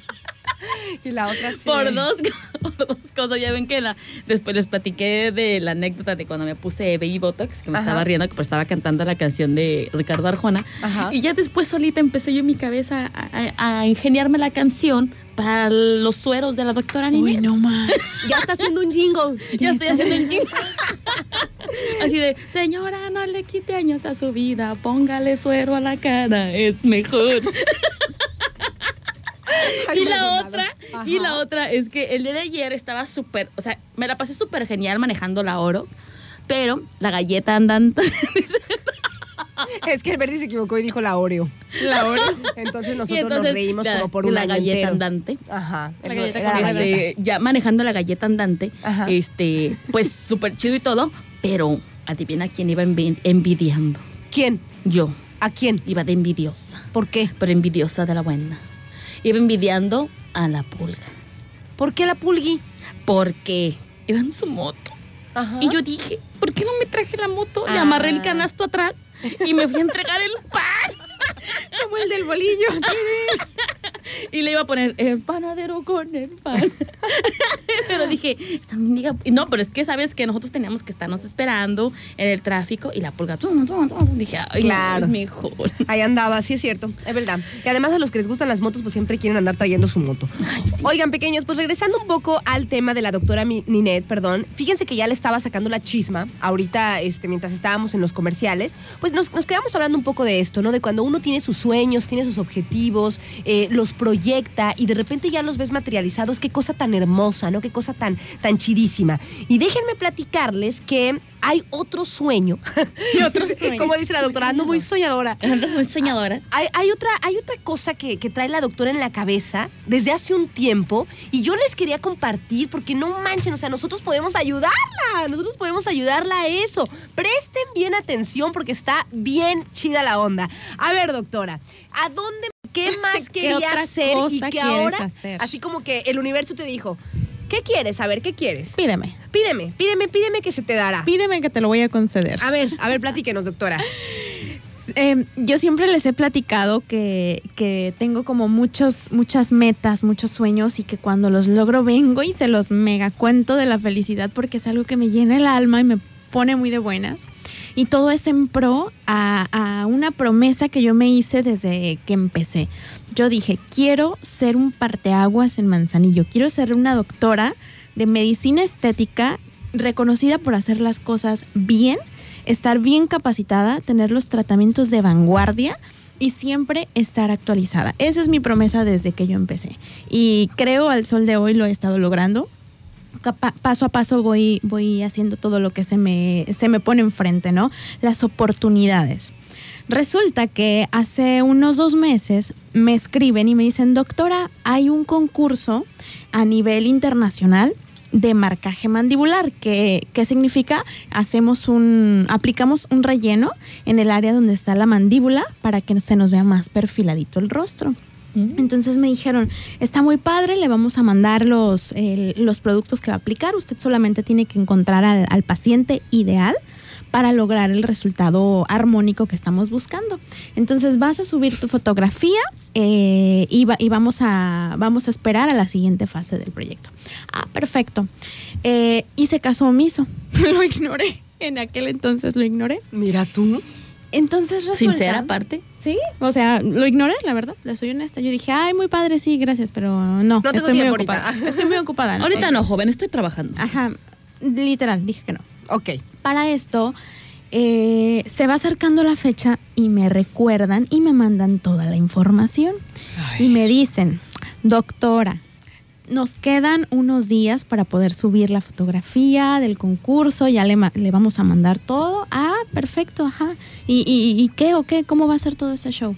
y la otra sí. Por dos, por dos cosas. Ya ven que la, después les platiqué de la anécdota de cuando me puse Baby Botox, que me Ajá. estaba riendo, que pues estaba cantando la canción de Ricardo Arjona. Ajá. Y ya después solita empecé yo en mi cabeza a, a- a ingeniarme la canción para los sueros de la doctora Uy, Ninette. no más. Ya está haciendo un jingle. Ya estoy haciendo un jingle. Así de, señora, no le quite años a su vida, póngale suero a la cara, es mejor. Y la otra, y la otra es que el día de ayer estaba súper, o sea, me la pasé súper genial manejando la oro, pero la galleta andante, Es que el Verdi se equivocó y dijo la Oreo. La hora. Entonces nosotros entonces nos reímos la, como por un la galleta entero. andante. Ajá. La galleta la galleta. Este, ya manejando la galleta andante, Ajá. este, pues súper chido y todo, pero adivina quién iba envi- envidiando. ¿Quién? Yo ¿A quién? iba de envidiosa. ¿Por qué? pero envidiosa de la buena. Iba envidiando a la pulga, ¿Por qué la pulgui? porque iba en su moto. Ajá. Y yo dije, ¿por qué no me traje la moto? Le Ah. amarré el canasto atrás y me fui a entregar el pan. Como el del bolillo. Y le iba a poner el panadero con el pan. pero dije, esa mendiga- No, pero es que sabes que nosotros teníamos que estarnos esperando en el tráfico y la pulga. tum, tum, tum. Dije, ay, Claro. no, es mejor. Ahí andaba, sí es cierto, es verdad. Y además a los que les gustan las motos, pues siempre quieren andar trayendo su moto. Ay, sí. Oigan, pequeños, pues regresando un poco al tema de la doctora Ninette, perdón, fíjense que ya le estaba sacando la chisma ahorita, este, mientras estábamos en los comerciales, pues nos, nos quedamos hablando un poco de esto, ¿no? De cuando uno tiene sus sueños, tiene sus objetivos, eh, los proyecta y de repente ya los ves materializados, qué cosa tan hermosa, ¿no? Qué cosa tan, tan chidísima. Y déjenme platicarles que hay otro sueño. Y otro sueño. Como dice la doctora, ando muy soñadora. Andas muy soñadora. Hay, hay otra, hay otra cosa que, que trae la doctora en la cabeza desde hace un tiempo y yo les quería compartir porque no manchen, o sea, nosotros podemos ayudarla, nosotros podemos ayudarla a eso. Presten bien atención porque está bien chida la onda. A ver, doctora, ¿a dónde, qué más ¿Qué quería otra hacer y cosa que ahora, hacer? así como que el universo te dijo, ¿qué quieres? A ver, ¿qué quieres? Pídeme. Pídeme, pídeme, pídeme que se te dará. Pídeme que te lo voy a conceder. A ver, a ver, platíquenos, doctora. Eh, yo siempre les he platicado que, que tengo como muchos, muchas metas, muchos sueños y que cuando los logro vengo y se los mega cuento de la felicidad porque es algo que me llena el alma y me pone muy de buenas. Y todo es en pro a, a una promesa que yo me hice desde que empecé. Yo dije, quiero ser un parteaguas en Manzanillo, quiero ser una doctora de medicina estética reconocida por hacer las cosas bien estar bien capacitada, tener los tratamientos de vanguardia y siempre estar actualizada. Esa es mi promesa desde que yo empecé. Y creo al sol de hoy lo he estado logrando. Paso a paso voy, voy haciendo todo lo que se me, se me pone enfrente, ¿no? Las oportunidades. Resulta que hace unos dos meses me escriben y me dicen, doctora, hay un concurso a nivel internacional de marcaje mandibular, que, que significa hacemos un, aplicamos un relleno en el área donde está la mandíbula para que se nos vea más perfiladito el rostro. Entonces me dijeron, está muy padre, le vamos a mandar los, los productos que va a aplicar, usted solamente tiene que encontrar al, al paciente ideal para lograr el resultado armónico que estamos buscando. Entonces vas a subir tu fotografía eh, y, va- y vamos, a, vamos a esperar a la siguiente fase del proyecto. Ah, perfecto. Eh, hice caso omiso, lo ignoré. En aquel entonces lo ignoré. Mira tú. Entonces resulta... Sincera aparte. Sí, o sea, lo ignoré, la verdad, le soy honesta. Yo dije, ay, muy padre, sí, gracias, pero no, tengo estoy muy ocupada. ahorita. Estoy muy ocupada. Ahorita no, joven, estoy trabajando. Ajá, literal, dije que no. Ok. Para esto, eh, se va acercando la fecha y me recuerdan y me mandan toda la información. Y me dicen, doctora, nos quedan unos días para poder subir la fotografía del concurso, ya le, vamos a mandar todo. Ah, perfecto, ajá. ¿Y, y, y qué o qué? ¿Cómo va a ser todo este show?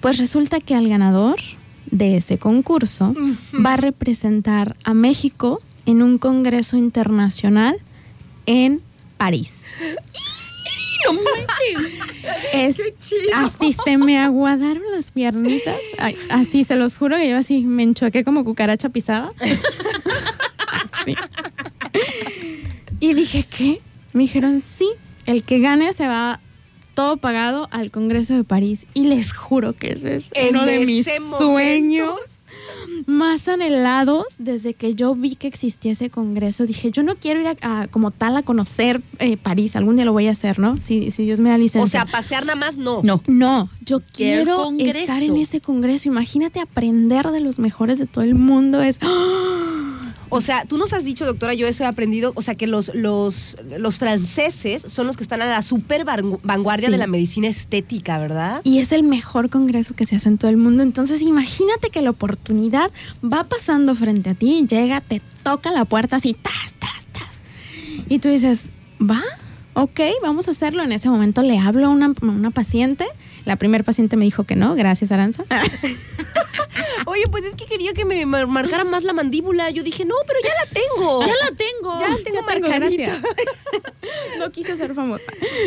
Pues resulta que al ganador de ese concurso va a representar a México en un congreso internacional en París. Es, así se me aguadaron las piernitas. Ay, así se los juro que yo así me enchuequé como cucaracha pisada. Así. Y dije, ¿qué? Me dijeron, sí, el que gane se va todo pagado al Congreso de París. Y les juro que ese es En uno de mis momento. sueños más anhelados desde que yo vi que existía ese congreso. Dije, yo no quiero ir a, a- como tal a conocer eh, París. Algún día lo voy a hacer, ¿no? Si, si Dios me da licencia. O sea, pasear nada más no. No. No, yo Quiero estar en ese congreso. Imagínate aprender de los mejores de todo el mundo. Es O sea, tú nos has dicho, doctora, yo eso he aprendido, o sea, que los, los, los franceses son los que están a la super van- vanguardia Sí. de la medicina estética, ¿verdad? y es el mejor congreso que se hace en todo el mundo. Entonces, imagínate que la oportunidad va pasando frente a ti, llega, te toca la puerta así, tas, tas, tas. Y tú dices, ¿va? Ok, vamos a hacerlo. En ese momento le hablo a una, a una paciente. La primer paciente me dijo que no, gracias Aranza. Oye, pues es que quería que me mar- marcara más la mandíbula. Yo dije, no, pero ya la tengo. Ya la tengo. Ya la tengo marcadita. gracias. no quise ser famosa.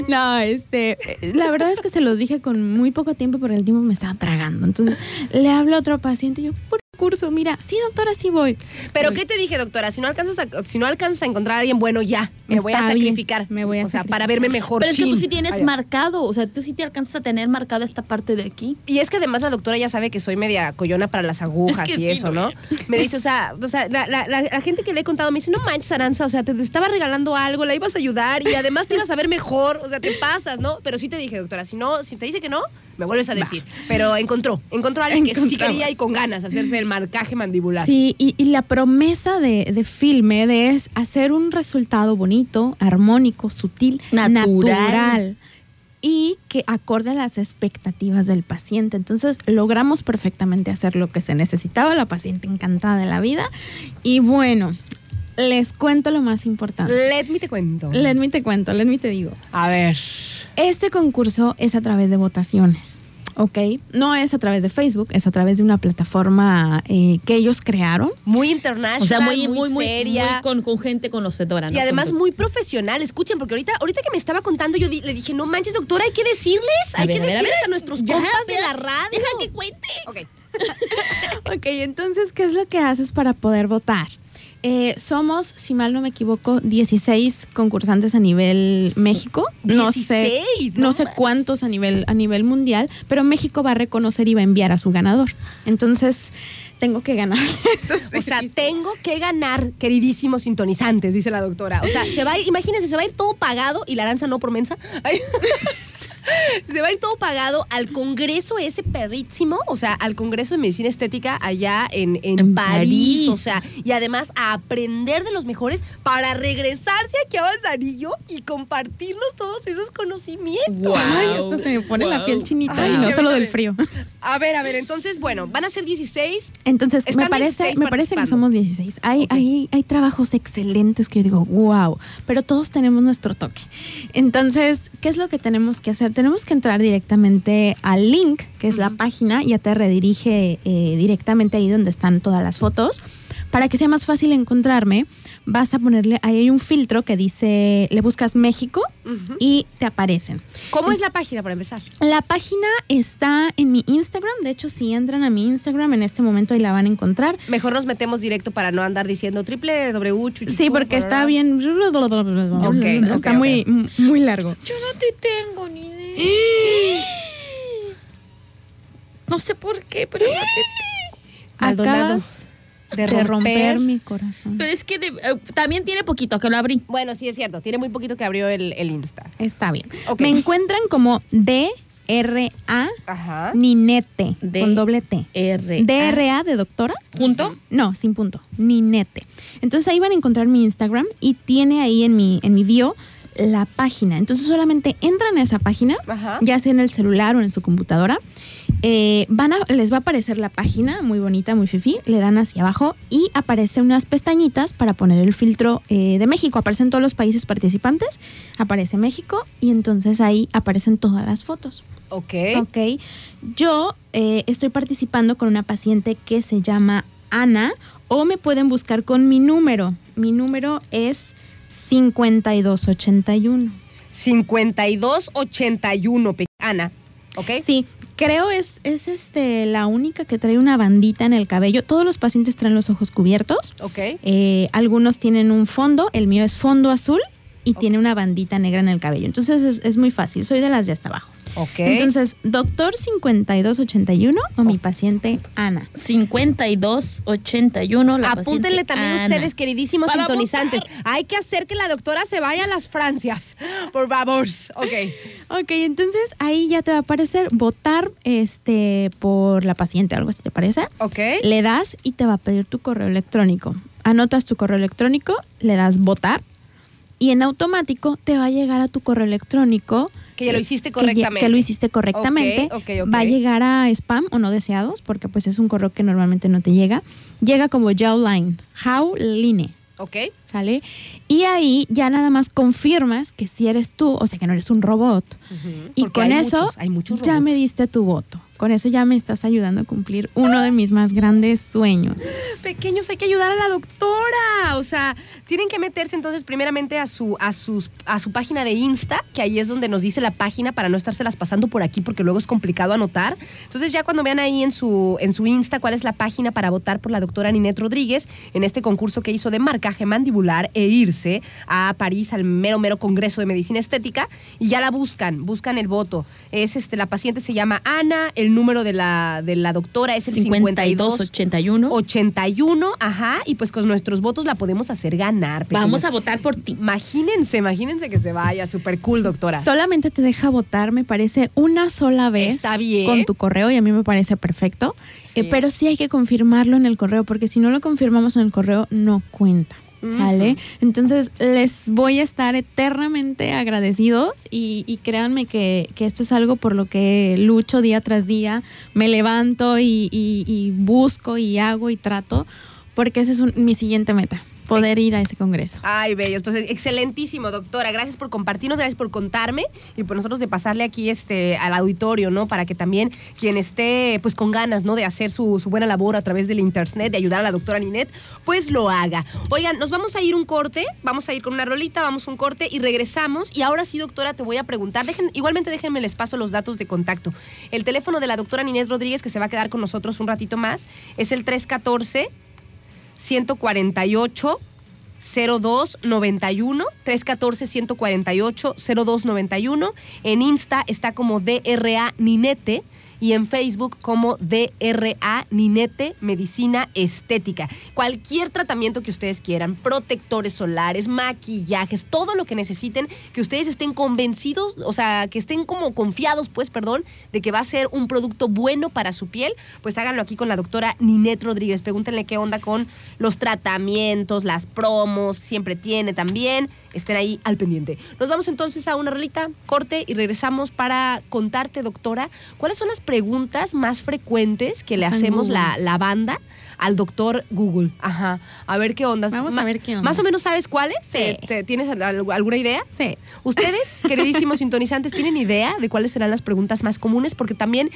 No, este, la verdad es que se los dije con muy poco tiempo, pero el tiempo me estaba tragando. Entonces, le hablo a otro paciente y yo, por curso, mira, sí, doctora, sí voy. Pero Voy. ¿qué te dije, doctora? Si no alcanzas a, si no alcanzas a encontrar a alguien bueno, ya. Me voy a Está bien, sacrificar. me voy a O sea, para verme mejor. Pero es que tú sí tienes Ay, marcado, o sea, tú sí te alcanzas a tener marcado esta parte de aquí. Y es que además la doctora ya sabe que soy media coyona para las agujas Es que y sí, eso, no. Me dice, o sea, o sea la, la- la- la gente que le he contado me dice, no manches, Aranza, o sea, te, te estaba regalando algo, la ibas a ayudar y además te ibas a ver mejor, o sea, te pasas, ¿no? Pero sí te dije, doctora, si no, si te dice que no, me vuelves a decir. Pero encontró, encontró a alguien que sí quería y con ganas hacerse el marcaje mandibular. Sí, y, y la promesa de, de filme de es hacer un resultado bonito, armónico, sutil, Natural. natural. y que acorde a las expectativas del paciente. Entonces logramos perfectamente hacer lo que se necesitaba, la paciente encantada de la vida. Y bueno, les cuento lo más importante. Let me te cuento. Let me te cuento, let me te digo. A ver. Este concurso es a través de votaciones, ¿ok? No es a través de Facebook, es a través de una plataforma eh, que ellos crearon. Muy internacional, O sea, muy, muy, muy, seria. muy con, con gente conocedora. Y ¿no? además muy profesional. Escuchen, porque ahorita, ahorita que me estaba contando, yo di- le dije, no manches, doctora, hay que decirles, A hay ver, que a ver, a decirles a, nuestros Ya, compas de la radio. Deja que cuente. Ok. Ok, entonces, ¿qué es lo que haces para poder votar? Eh, somos, si mal no me equivoco, 16 concursantes a nivel México. no sé, 16, no no sé cuántos a nivel, a nivel mundial, pero México va a reconocer y va a enviar a su ganador. Entonces, tengo que ganar. O sea, 16. tengo que ganar, queridísimos sintonizantes, dice la doctora. O sea, se va a ir, imagínense, se va a ir todo pagado y la aranza no por mensa. Se va a ir todo pagado al congreso ese perrísimo, o sea, al congreso de medicina estética allá en, en En París, París. o sea, y además a aprender de los mejores para regresarse aquí a Manzanillo y compartirnos todos esos conocimientos. Ay, hasta se me pone la piel chinita Ay, y no solo del frío. A ver, a ver, entonces, bueno, van a ser 16. Entonces, me parece, 16 me parece que somos 16. Hay, hay, hay trabajos excelentes que yo digo, wow, pero todos tenemos nuestro toque. Entonces, ¿qué es lo que tenemos que hacer? Tenemos que entrar directamente al link, que es la página, ya te redirige eh, directamente ahí donde están todas las fotos. Para que sea más fácil encontrarme, vas a ponerle, ahí hay un filtro que dice, le buscas México y te aparecen. ¿Cómo es la página para empezar? La página está en mi Instagram. De hecho, si entran a mi Instagram en este momento ahí la van a encontrar. Mejor nos metemos directo para no andar diciendo triple W. chuchuchu, Sí, porque está bien. Ok, está muy, muy largo. Yo no te tengo ni idea. No sé por qué, pero no te Acabas de de romper. romper mi corazón. Pero es que de- eh, también tiene poquito que lo abrí. Bueno, sí es cierto. Tiene muy poquito que abrió el, el Insta. Está bien. Me encuentran como D-R-A Ajá. Ninete D- con doble T. R. D-R-A de doctora. ¿Junto? No, sin punto. Ninete. Entonces ahí van a encontrar mi Instagram y tiene ahí en mi, en mi bio la página. Entonces solamente entran a esa página, Ajá. ya sea en el celular o en su computadora. eh, van a, les va a aparecer la página, muy bonita, muy fifi. Le dan hacia abajo y aparecen unas pestañitas para poner el filtro eh, de México. Aparecen todos los países participantes, aparece México y entonces ahí aparecen todas las fotos. Ok. Ok. Yo eh, estoy participando con una paciente que se llama Ana o me pueden buscar con mi número. Mi número es 5281. 5281, pe- Ana. ¿Ok? Sí, creo es, es este, la única que trae una bandita en el cabello. Todos los pacientes traen los ojos cubiertos. Ok. Eh, algunos tienen un fondo, el mío es fondo azul y tiene una bandita negra en el cabello. Entonces es, es muy fácil, soy de las de hasta abajo. Ok. Entonces, doctor 5281 o mi paciente Ana. 5281. La Apúntenle paciente también Ana. ustedes, queridísimos Para sintonizantes. Hay que hacer que la doctora se vaya a las Francias. Por favor. Ok. Ok, entonces ahí ya te va a aparecer votar este por la paciente, algo así te parece. Ok. Le das y te va a pedir tu correo electrónico. Anotas tu correo electrónico, le das votar y en automático te va a llegar a tu correo electrónico. Que ya lo hiciste correctamente. Que, lo hiciste correctamente. Ok, ok, ok. Va a llegar a spam o no deseados, porque pues es un correo que normalmente no te llega. Llega como Jawline, Jawline. Ok. ¿Sale? Y ahí ya nada más confirmas que si eres tú, o sea que no eres un robot. Y con hay eso muchos, hay muchos ya me diste tu voto. Con eso ya me estás ayudando a cumplir uno de mis más grandes sueños. Pequeños, hay que ayudar a la doctora. O sea, tienen que meterse entonces primeramente a su, a sus, a su página de Insta, que ahí es donde nos dice la página para no estárselas pasando por aquí, porque luego es complicado anotar. Entonces, ya cuando vean ahí en su, en su Insta cuál es la página para votar por la doctora Ninette Rodríguez en este concurso que hizo de marcaje mandibular e irse a París al mero, mero Congreso de Medicina Estética, y ya la buscan, buscan el voto. Es este, la paciente se llama Ana, el número de la, de la doctora es el 52 5281. 81, ajá, y pues con nuestros votos la podemos hacer ganar. Vamos a votar por ti. Imagínense, imagínense que se vaya, súper cool, doctora. Solamente te deja votar, me parece, una sola vez Está bien. con tu correo y a mí me parece perfecto. Sí. Eh, pero sí hay que confirmarlo en el correo, porque si no lo confirmamos en el correo, no cuenta. ¿Sale? Entonces les voy a estar eternamente agradecidos y, y créanme que, que esto es algo por lo que lucho día tras día, me levanto y, busco y hago y trato, porque esa es mi siguiente meta, poder ir a ese congreso. Ay, bellos, pues excelentísimo, doctora. Gracias por compartirnos, gracias por contarme y por nosotros de pasarle aquí este al auditorio, ¿no? Para que también quien esté pues con ganas, ¿no? De hacer su, su buena labor a través del internet, de ayudar a la doctora Ninette, pues lo haga. Oigan, nos vamos a ir un corte, vamos a ir con una rolita, vamos a un corte y regresamos. Y ahora sí, doctora, te voy a preguntar, dejen, igualmente déjenme les paso los datos de contacto. El teléfono de la doctora Ninette Rodríguez, que se va a quedar con nosotros un ratito más, es el 314 148 0291 314 148 0291 en Insta está como DRA Ninete y en Facebook como DRA Ninete Medicina Estética. Cualquier tratamiento que ustedes quieran, protectores solares, maquillajes, todo lo que necesiten, que ustedes estén convencidos, o sea, que estén como confiados, pues, perdón, de que va a ser un producto bueno para su piel, pues háganlo aquí con la doctora Ninette Rodríguez. Pregúntenle qué onda con los tratamientos, las promos, siempre tiene también. Estén ahí al pendiente. Nos vamos entonces a una rolita, corte y regresamos para contarte, doctora, cuáles son las preguntas más frecuentes que le San hacemos la, la banda al doctor Google. Ajá. A ver qué onda. Vamos a ver qué onda. ¿Más o menos sabes cuáles? Sí. ¿Te- te- ¿Tienes al- al- alguna idea? Sí. ¿Ustedes, queridísimos sintonizantes, tienen idea de cuáles serán las preguntas más comunes? Porque también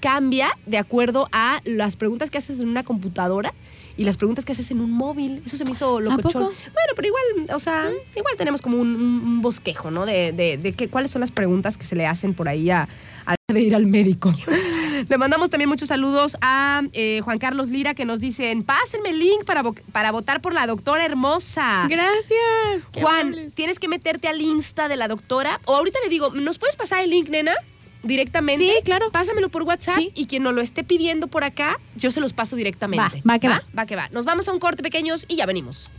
cambia de acuerdo a las preguntas que haces en una computadora y las preguntas que haces en un móvil. Eso se me hizo locochón. Bueno, pero igual, o sea, igual tenemos como un, bosquejo, ¿no? De, de, de que, cuáles son las preguntas que se le hacen por ahí a, a de ir al médico. Le mandamos también muchos saludos a eh, Juan Carlos Lira que nos dicen, pásenme el link para, vo- para votar por la doctora hermosa. Gracias. Juan, tienes que meterte al Insta de la doctora. O ahorita le digo, ¿nos puedes pasar el link, nena? Directamente. Sí, claro. Pásamelo por WhatsApp Sí. y quien nos lo esté pidiendo por acá, yo se los paso directamente. Va, va que va. Va que va. Nos vamos a un corte pequeños y ya venimos.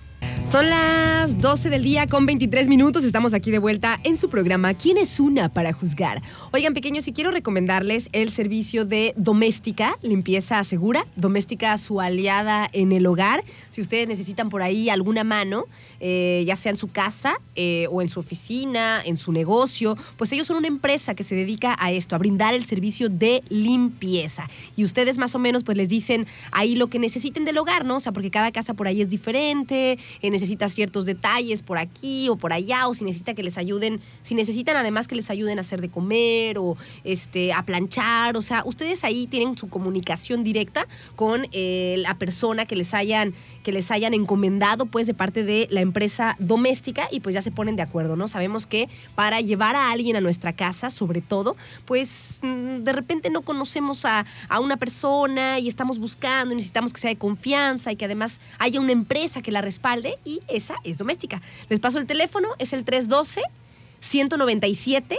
Son las 12 del día con 23 minutos. Estamos aquí de vuelta en su programa ¿Quién es una para juzgar? Oigan, pequeños, si quiero recomendarles el servicio de Doméstica, limpieza segura. Doméstica, su aliada en el hogar. Si ustedes necesitan por ahí alguna mano, eh, ya sea en su casa eh, o en su oficina, en su negocio, pues ellos son una empresa que se dedica a esto, a brindar el servicio de limpieza. Y ustedes más o menos pues les dicen ahí lo que necesiten del hogar, ¿no? O sea, porque cada casa por ahí es diferente, eh, necesita ciertos detalles por aquí o por allá, o si necesita que les ayuden, si necesitan además que les ayuden a hacer de comer o este, a planchar, o sea, ustedes ahí tienen su comunicación directa con eh, la persona que les hayan que les hayan encomendado pues de parte de la empresa doméstica y pues ya se ponen de acuerdo, ¿no? Sabemos que para llevar a alguien a nuestra casa, sobre todo, pues mm, de repente no conocemos a, a una persona y estamos buscando, necesitamos que sea de confianza y que además haya una empresa que la respalde y esa es doméstica. Les paso el teléfono, es el 312 197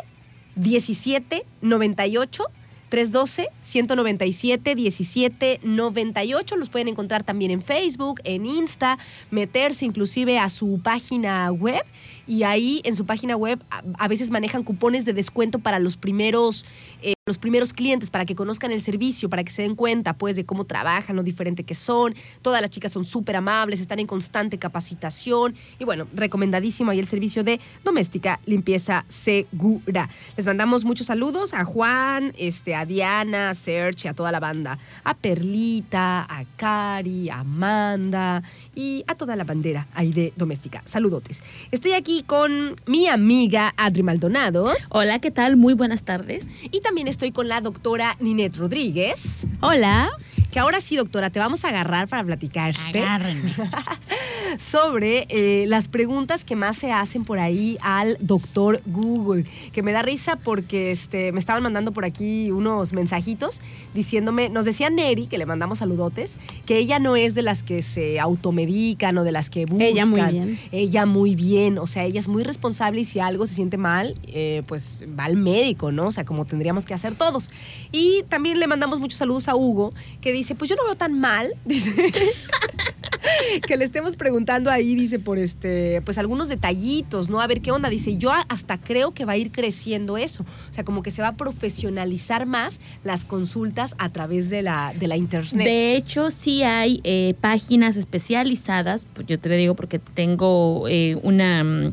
1798 312-197-1798. Los pueden encontrar también en Facebook, en Insta, meterse inclusive a su página web y ahí en su página web a, a veces manejan cupones de descuento para los primeros, eh, los primeros clientes, para que conozcan el servicio, para que se den cuenta pues de cómo trabajan, lo diferente que son. Todas las chicas son súper amables, están en constante capacitación y bueno, recomendadísimo ahí el servicio de doméstica limpieza segura. Les mandamos muchos saludos a Juan, este, a Diana, a Serge, a toda la banda, a Perlita, a Cari, a Amanda y a toda la bandera ahí de doméstica. Saludotes. Estoy aquí con mi amiga Adri Maldonado Hola, ¿qué tal? Muy buenas tardes. y también estoy con la doctora Ninette Rodríguez. Hola. Que ahora sí, doctora, te vamos a agarrar para platicarte sobre eh, las preguntas que más se hacen por ahí al doctor Google. Que me da risa porque este, me estaban mandando por aquí unos mensajitos diciéndome, nos decía Neri, que le mandamos saludotes, que ella no es de las que se automedican o de las que buscan. Ella muy bien. Ella muy bien, o sea, ella es muy responsable y si algo se siente mal, eh, pues va al médico, ¿no? O sea, como tendríamos que hacer todos. Y también le mandamos muchos saludos a Hugo, que dice, pues yo no veo tan mal, dice, que le estemos preguntando ahí, dice, por este, pues algunos detallitos, ¿no? A ver qué onda, dice, yo hasta creo que va a ir creciendo eso, o sea, como que se va a profesionalizar más las consultas a través de la, de la internet. De hecho, sí hay eh, páginas especializadas, pues yo te lo digo porque tengo eh, una, mm,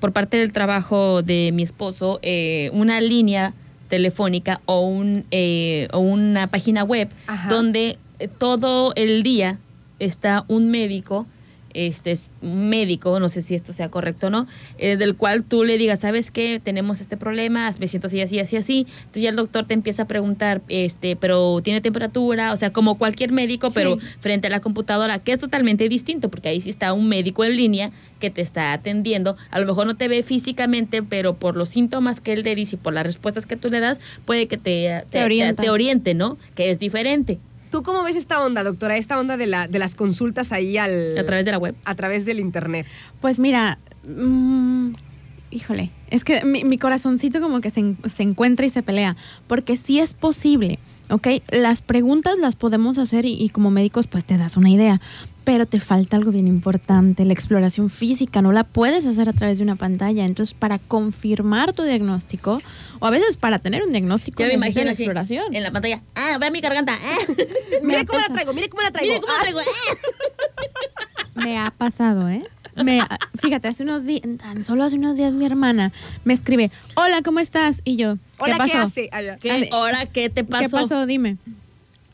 por parte del trabajo de mi esposo, eh, una línea telefónica o, un, eh, o una página web Ajá. donde todo el día está un médico, este es un médico, no sé si esto sea correcto o no, eh, del cual tú le digas, ¿sabes qué? Tenemos este problema, me siento así, así, así, así. Entonces ya el doctor te empieza a preguntar, este, pero tiene temperatura, o sea, como cualquier médico, pero frente a la computadora, que es totalmente distinto, porque ahí sí está un médico en línea que te está atendiendo. A lo mejor no te ve físicamente, pero por los síntomas que él te dice y por las respuestas que tú le das, puede que te, te, oriente, ¿no? Que es diferente ¿Tú cómo ves esta onda, doctora? Esta onda de, la, de las consultas ahí al, a través de la web. a través del internet. Pues mira, mm, híjole, es que mi, mi corazoncito como que se, se encuentra y se pelea, porque sí es posible, ¿ok? Las preguntas las podemos hacer y, y como médicos pues te das una idea, pero te falta algo bien importante, la exploración física, no la puedes hacer a través de una pantalla, entonces para confirmar tu diagnóstico, o a veces para tener un diagnóstico, Yo me imagino la así, exploración. en la pantalla. Ah, ve mi garganta. Ah, Mire cómo la traigo, mire cómo la traigo. mire cómo Ah, traigo. Ah. Me ha pasado, ¿eh? Me, fíjate, hace unos días, tan solo hace unos días mi hermana me escribe, hola, ¿cómo estás? Y yo, ¿qué Hola, ¿qué, pasó? hace? Ah, ya. ¿Qué? ¿Ahora qué te pasó? ¿Qué pasó? Dime.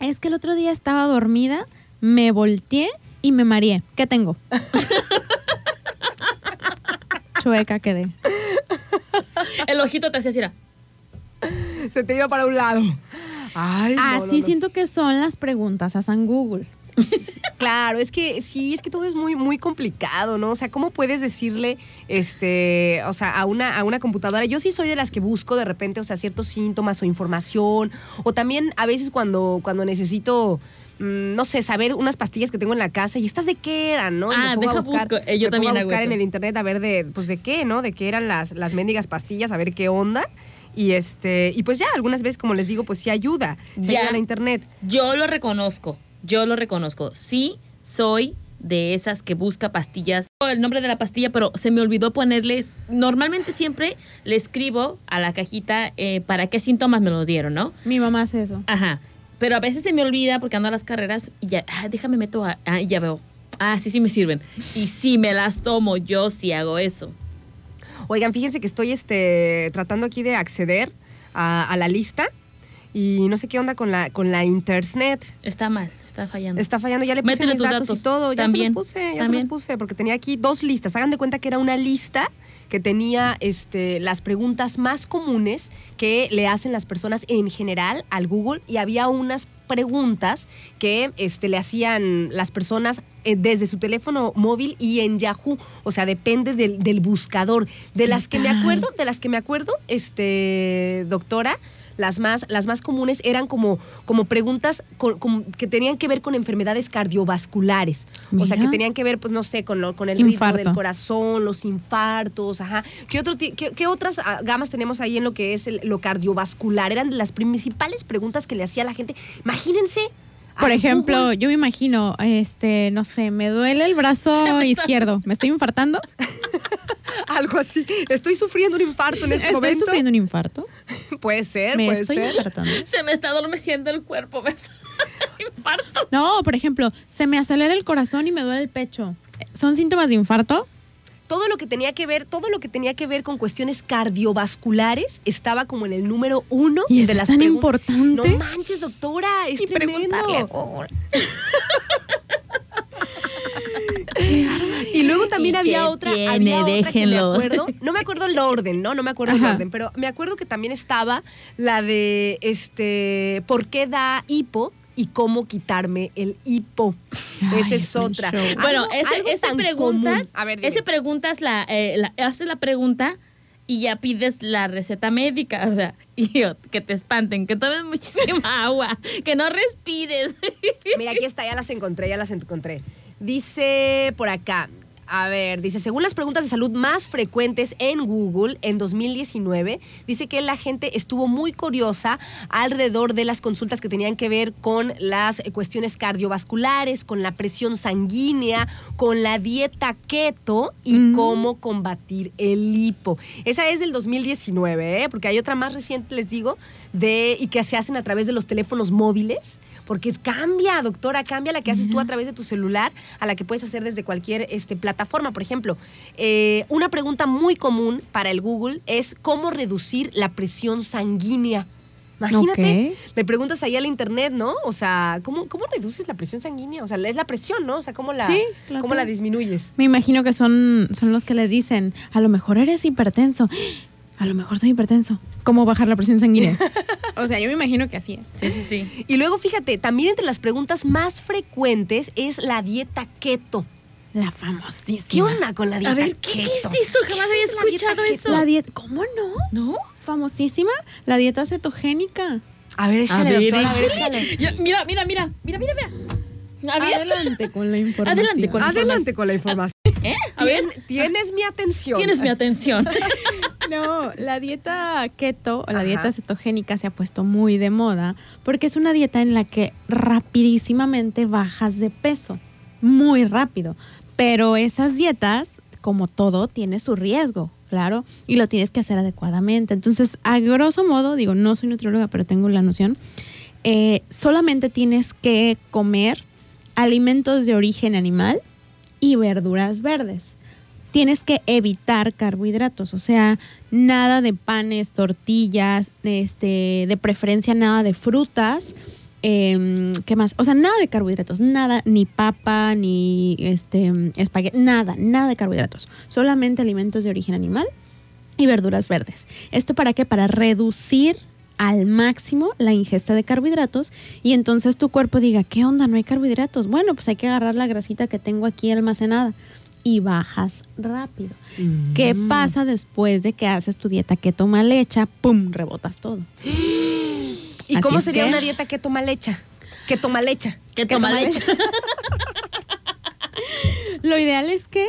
Es que el otro día estaba dormida, me volteé y me mareé. ¿Qué tengo? Chueca quedé. El ojito te hacía así. era. Se te iba para un lado. Ay, no, Así no, no. siento que son las preguntas a San Google. Claro, es que sí, es que todo es muy, muy complicado, ¿no? O sea, ¿cómo puedes decirle, este, o sea, a una, a una computadora? Yo sí soy de las que busco de repente, o sea, ciertos síntomas o información, o también a veces cuando, cuando necesito, no sé, saber unas pastillas que tengo en la casa y estas de qué eran, ¿no? Ah, me pongo a deja busco. Eh, yo me también pongo a hago buscar en el internet a ver de, pues de qué, ¿no? De qué eran las, las mendigas pastillas, a ver qué onda. Y este, y pues ya, algunas veces, como les digo, pues sí ayuda. Se Ya. ayuda la internet. Yo lo reconozco. Yo lo reconozco. Sí, soy de esas que busca pastillas. El nombre de la pastilla, pero se me olvidó ponerles. Normalmente siempre le escribo a la cajita eh, para qué síntomas me lo dieron, ¿no? Mi mamá hace eso. Ajá. Pero a veces se me olvida porque ando a las carreras y ya, ah, déjame meto a, ah, ya veo. Ah, sí, sí me sirven. Y sí me las tomo, yo sí hago eso. Oigan, fíjense que estoy este, tratando aquí de acceder a, a la lista y no sé qué onda con la, con la internet. Está mal, está fallando. Está fallando, ya le puse Métele mis datos, datos. y todo. Ya También, se los puse, ya se también. los puse, porque tenía aquí dos listas. Hagan de cuenta que era una lista que tenía este, las preguntas más comunes que le hacen las personas en general al Google y había unas preguntas que este, le hacían las personas eh, desde su teléfono móvil y en Yahoo. O sea, depende del, del buscador. De las que me acuerdo, de las que me acuerdo, este, doctora, las más, las más comunes eran como, como preguntas con- con- que tenían que ver con enfermedades cardiovasculares. O sea, que tenían que ver, pues no sé, con, lo- con el ritmo Infarto. del corazón, los infartos, ajá. ¿Qué, otro, qué, qué otras ah, gamas tenemos ahí en lo que es el- lo cardiovascular? Eran las principales preguntas que le hacía la gente. Imagínense. Por ejemplo, yo me imagino, este, no sé, me duele el brazo me izquierdo. ¿Me estoy infartando? algo así. Estoy sufriendo un infarto en este ¿Estoy momento. sufriendo un infarto? Puede ser, ¿Me puede estoy ser. infartando? Se me está adormeciendo el cuerpo, me infarto. No, por ejemplo, se me acelera el corazón y me duele el pecho. ¿Son síntomas de infarto? Todo lo que tenía que ver, todo lo que tenía que ver con cuestiones cardiovasculares estaba como en el número uno ¿Y eso de es las tan pregun- importante? No manches, doctora, es tremendo. Y luego también ¿Y había otra, tiene? había otra que me Déjenlos. acuerdo, no me acuerdo el orden, ¿no? No me acuerdo el orden, pero me acuerdo que también estaba la de este ¿por qué da hipo? Y cómo quitarme el hipo. Ay, Esa es otra. Bueno, ese, ese preguntas. A ver, dime. ese preguntas la, eh, la- haces la pregunta y ya pides la receta médica, o sea, y yo, que te espanten, que tomes muchísima agua, que no respires. Mira, aquí está, ya las encontré, ya las encontré. Dice por acá, a ver, dice, según las preguntas de salud más frecuentes en Google en 2019, dice que la gente estuvo muy curiosa alrededor de las consultas que tenían que ver con las eh, cuestiones cardiovasculares, con la presión sanguínea, con la dieta keto y Mm. cómo combatir el hipo. Esa es del 2019, ¿eh? porque hay otra más reciente, les digo, de, y que se hacen a través de los teléfonos móviles, porque cambia, doctora, cambia la que haces tú a través de tu celular a la que puedes hacer desde cualquier este, plataforma. Por ejemplo, eh, una pregunta muy común para el Google es cómo reducir la presión sanguínea. Imagínate, Ok. le preguntas ahí al internet, ¿no? O sea, ¿cómo, ¿cómo reduces la presión sanguínea? O sea, es la presión, ¿no? O sea, ¿cómo la, Sí, claro. ¿cómo la disminuyes? Me imagino que son, son los que les dicen, a lo mejor eres hipertenso. A lo mejor soy hipertenso. ¿Cómo bajar la presión sanguínea? o sea, yo me imagino que así es. Sí, sí, sí. Y luego, fíjate, también entre las preguntas más frecuentes es la dieta keto. La famosísima. ¿Qué onda con la dieta A ver, ¿qué, qué keto? es eso? Jamás ¿Qué había es la dieta escuchado keto? eso. La dieta, ¿cómo no? ¿No? Famosísima, la dieta cetogénica. A ver, échale, doctora, a ver, échale. échale. Ya, mira, mira, mira, mira, mira, mira. A ver. Adelante con la información. Adelante con- Adelante con la información. ¿Eh? A ver, Tien- Tienes mi atención. tienes mi atención. No, la dieta keto o la Ajá. dieta cetogénica se ha puesto muy de moda porque es una dieta en la que rapidísimamente bajas de peso, muy rápido. Pero esas dietas, como todo, tiene su riesgo, claro, y lo tienes que hacer adecuadamente. Entonces, a grosso modo, digo, no soy nutrióloga, pero tengo la noción, eh, solamente tienes que comer alimentos de origen animal y verduras verdes tienes que evitar carbohidratos, o sea, nada de panes, tortillas, este, de preferencia nada de frutas, em, ¿qué más? O sea, nada de carbohidratos, nada, ni papa, ni este espagueti, nada, nada de carbohidratos, solamente alimentos de origen animal y verduras verdes. ¿Esto para qué? Para reducir al máximo la ingesta de carbohidratos y entonces tu cuerpo diga, ¿qué onda? No hay carbohidratos. Bueno, pues hay que agarrar la grasita que tengo aquí almacenada y bajas rápido. ¿Qué Mm. pasa después de que haces tu dieta keto mal hecha? ¡Pum! Rebotas todo. ¿Y Así cómo sería que- una dieta keto mal hecha? Keto mal hecha. Que toma toma leche. Lo ideal es que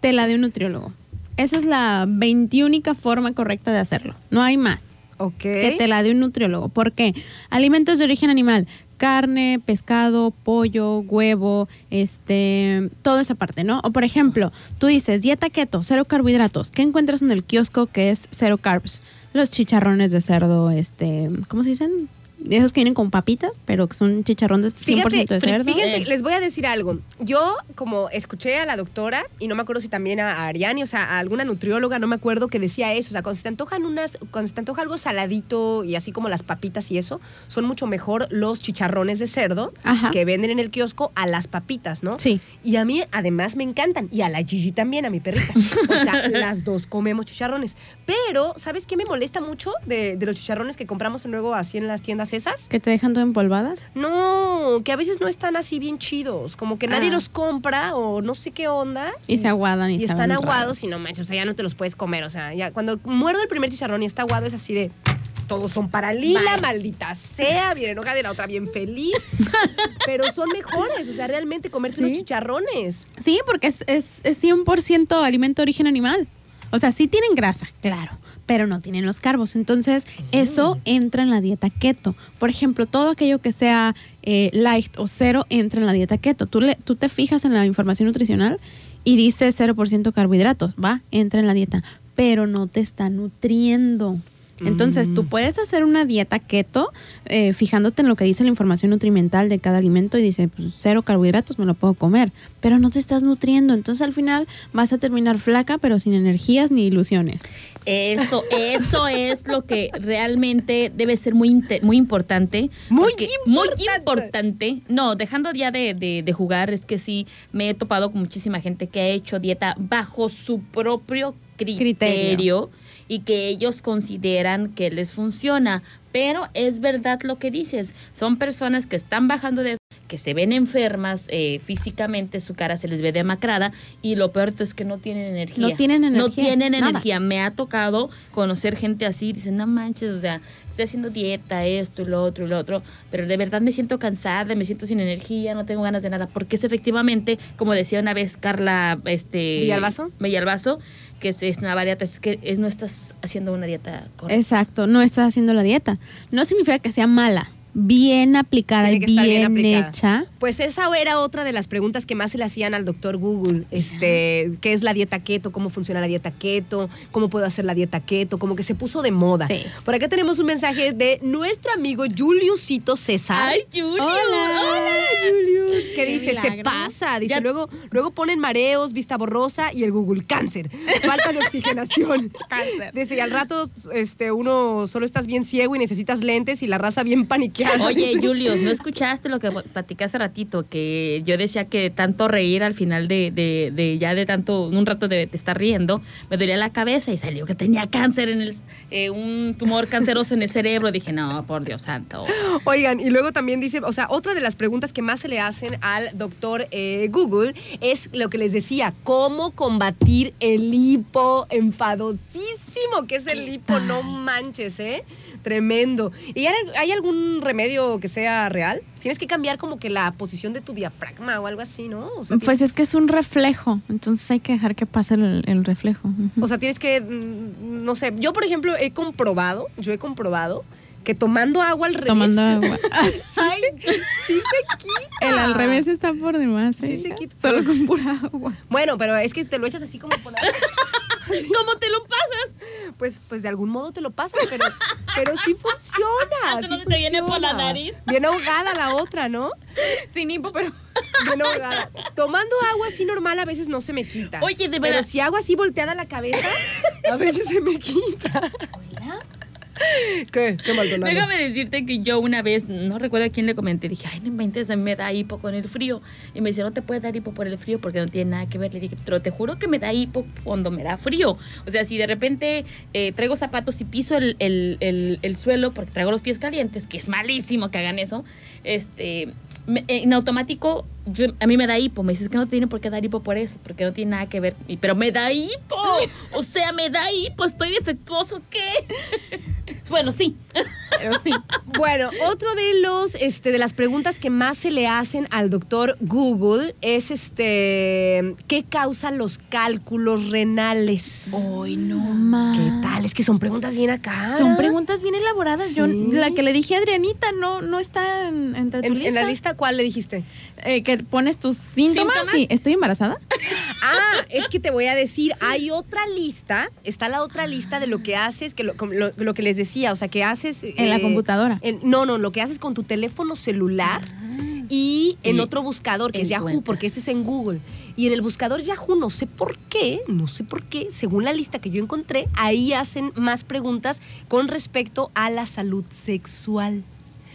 te la dé un nutriólogo. Esa es la veintiúnica forma correcta de hacerlo. No hay más. Ok. que te la dé un nutriólogo. ¿Por qué? Alimentos de origen animal. Carne, pescado, pollo, huevo, este, toda esa parte, ¿no? O por ejemplo, tú dices dieta keto, cero carbohidratos. ¿Qué encuentras en el kiosco que es cero carbs? Los chicharrones de cerdo, este, ¿cómo se dicen? De esos que vienen con papitas, pero que son chicharrones 100% Fíjate, de cerdo. fíjense, les voy a decir algo. Yo, como escuché a la doctora, y no me acuerdo si también a, a Ariani, o sea, a alguna nutrióloga, no me acuerdo, que decía eso. O sea, cuando se te antojan unas, cuando se te antoja algo saladito y así como las papitas y eso, son mucho mejor los chicharrones de cerdo Ajá. que venden en el kiosco a las papitas, ¿no? Sí. Y a mí, además, me encantan. Y a la Gigi también, a mi perrita. O sea, las dos comemos chicharrones. Pero, ¿sabes qué me molesta mucho de, de los chicharrones que compramos luego así en las tiendas esas? Que te dejan todo empolvada. No, que a veces no están así bien chidos, como que nadie Ah. los compra o no sé qué onda. Y se aguadan y, y están aguados raros. y no manches, o sea, ya no te los puedes comer, o sea, ya cuando muerdo el primer chicharrón y está aguado es así de todos son para Lila, maldita sea, bien enojada y la otra bien feliz. Pero son mejores, o sea, realmente comerse Sí. los chicharrones. Sí, porque es, es, es 100% alimento de origen animal. O sea, sí tienen grasa, claro, pero no tienen los carbos. Entonces, eso entra en la dieta keto. Por ejemplo, todo aquello que sea eh, light o cero entra en la dieta keto. Tú, le, tú te fijas en la información nutricional y dice 0% carbohidratos, va, entra en la dieta, pero no te está nutriendo. Entonces, tú puedes hacer una dieta keto eh, fijándote en lo que dice la información nutrimental de cada alimento y dice, pues cero carbohidratos me lo puedo comer, pero no te estás nutriendo. Entonces, al final vas a terminar flaca, pero sin energías ni ilusiones. Eso, eso es lo que realmente debe ser muy, muy importante. Muy importante. Muy importante. No, dejando ya de, de- de jugar, es que sí me he topado con muchísima gente que ha hecho dieta bajo su propio criterio, Criterio. y que ellos consideran que les funciona. Pero es verdad lo que dices. Son personas que están bajando de que se ven enfermas eh, físicamente, su cara se les ve demacrada y lo peor es que no tienen energía. No tienen No energía, tienen nada. energía. Me ha tocado conocer gente así, dicen, no manches, o sea, estoy haciendo dieta, esto y lo otro y lo otro, pero de verdad me siento cansada, me siento sin energía, no tengo ganas de nada, porque es efectivamente, como decía una vez Carla, este... ¿Villalbazo? Villalbazo, que es, es una variata, es que es, no estás haciendo una dieta correcta. Exacto, no estás haciendo la dieta. No significa que sea mala, bien aplicada y Tiene que estar bien, bien aplicada. hecha. Pues esa era otra de las preguntas que más se le hacían al doctor Google. Este, ¿qué es la dieta keto? ¿Cómo funciona la dieta keto? ¿Cómo puedo hacer la dieta keto? Como que se puso de moda. Sí. Por acá tenemos un mensaje de nuestro amigo Juliusito César. ¡Ay, Julio! Hola. Julius, que Qué dice, se pasa, dice, Ya- luego, luego ponen mareos, vista borrosa y el Google, cáncer, falta de oxigenación. Cáncer. Dice, y al rato este, uno solo estás bien ciego y necesitas lentes y la raza bien paniqueada. Oye, Julius, ¿no escuchaste lo que platicé hace ratito? Que yo decía que tanto reír al final de, de- de ya de tanto, un rato de, de estar riendo, me dolía la cabeza y salió que tenía cáncer en el, eh, un tumor canceroso en el cerebro. Dije, no, por Dios santo. Oigan, y luego también dice, o sea, otra de las preguntas que más se le hacen al doctor eh, Google es lo que les decía, ¿cómo combatir el hipo enfadosísimo que es el hipo? No manches, ¿eh? Tremendo. ¿Y hay, algún remedio que sea real? Tienes que cambiar como que la posición de tu diafragma o algo así, ¿no? O sea, Pues es que es un reflejo, entonces hay que dejar que pase el, el reflejo. O sea, tienes que, mm, no sé, yo por ejemplo he comprobado, yo he comprobado que tomando agua al revés. Tomando agua. Ay, sí se quita. El al revés está por demás. Sí ¿eh? se quita. Solo con pura agua. Bueno, pero es que te lo echas así como por. ¿Cómo te lo pasas? Pues, pues de algún modo te lo pasas, pero, pero sí funciona. ¿Pero sí te viene por la nariz? Bien ahogada la otra, ¿no? Sin hipo, pero. Bien ahogada. Tomando agua así normal a veces no se me quita. Oye, de Pero veras. si hago así volteada la cabeza, a veces se me quita. ¿Qué? ¿Qué Maldonado? Déjame decirte que yo una vez, no recuerdo a quién le comenté, dije, ay, no inventes, me da hipo con el frío. Y me dice, no te puede dar hipo por el frío porque no tiene nada que ver. Le dije, pero te juro que me da hipo cuando me da frío. O sea, si de repente eh, traigo zapatos y piso el, el- el- el suelo porque traigo los pies calientes, que es malísimo que hagan eso, este... en automático, yo- a mí me da hipo. Me dices que no tiene por qué dar hipo por eso, porque no tiene nada que ver. Pero me da hipo. O sea, me da hipo. Estoy defectuoso. ¿Qué? Bueno, sí. Pero sí. Bueno, otro de los este de las preguntas que más se le hacen al doctor Google es este ¿qué causan los cálculos renales? Hoy no. ma. ¿Qué tal? Es que son preguntas bien acá. Son preguntas bien elaboradas. Yo, la que le dije a Adrianita no, no está en, entre tu En, lista. en la lista cuál le dijiste? Eh, que pones tus síntomas. ¿Síntomas? Sí, estoy embarazada. Ah, es que te voy a decir, hay otra lista, está la otra lista de lo que haces, que lo, como lo- lo que les decía, o sea, que haces... En la computadora. en- no, no, lo que haces con tu teléfono celular y en Y otro buscador, que es Yahoo, porque este es en Google. Y en el buscador Yahoo, no sé por qué, no sé por qué, según la lista que yo encontré, ahí hacen más preguntas con respecto a la salud sexual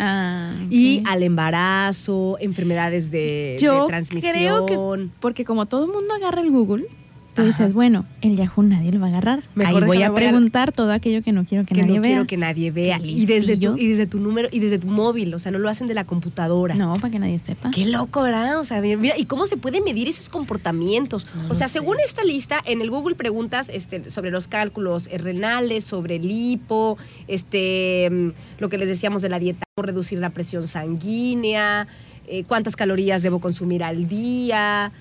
Ah, y al embarazo, enfermedades de, de Yo transmisión. creo que porque como todo el mundo agarra el Google, tú Ajá. dices, bueno, el Yahoo nadie lo va a agarrar. Mejor Ahí voy a preguntar todo aquello que no quiero que, que nadie no vea. quiero que nadie vea. Y desde, tu, y desde tu número y desde tu móvil, o sea, no lo hacen de la computadora. No, para que nadie sepa. Qué loco, ¿verdad? O sea, mira, ¿y cómo se puede medir esos comportamientos? No o sea, sé. según esta lista, en el Google preguntas este, sobre los cálculos renales, sobre el hipo, este, mm, lo que les decíamos de la dieta, cómo reducir la presión sanguínea, eh, cuántas calorías debo consumir al día,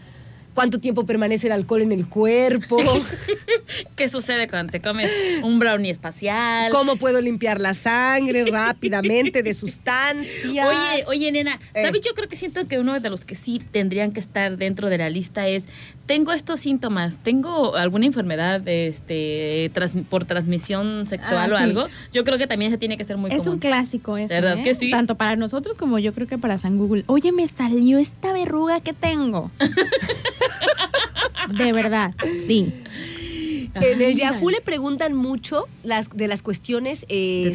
cuánto tiempo permanece el alcohol en el cuerpo, ¿Qué sucede cuando te comes un brownie espacial? cómo puedo limpiar la sangre rápidamente de sustancias. Oye, oye, nena, Eh. ¿sabes? Yo creo que siento que uno de los que sí tendrían que estar dentro de la lista es, tengo estos síntomas, tengo alguna enfermedad este, por transmisión sexual Ah, o sí. algo. Yo creo que también se tiene que ser muy Es común. un clásico eso, ¿Verdad ¿eh? que sí? Tanto para nosotros como yo creo que para San Google. Oye, me salió esta verruga que tengo. De verdad, sí. En el Yahoo le preguntan mucho las, de las cuestiones eh, De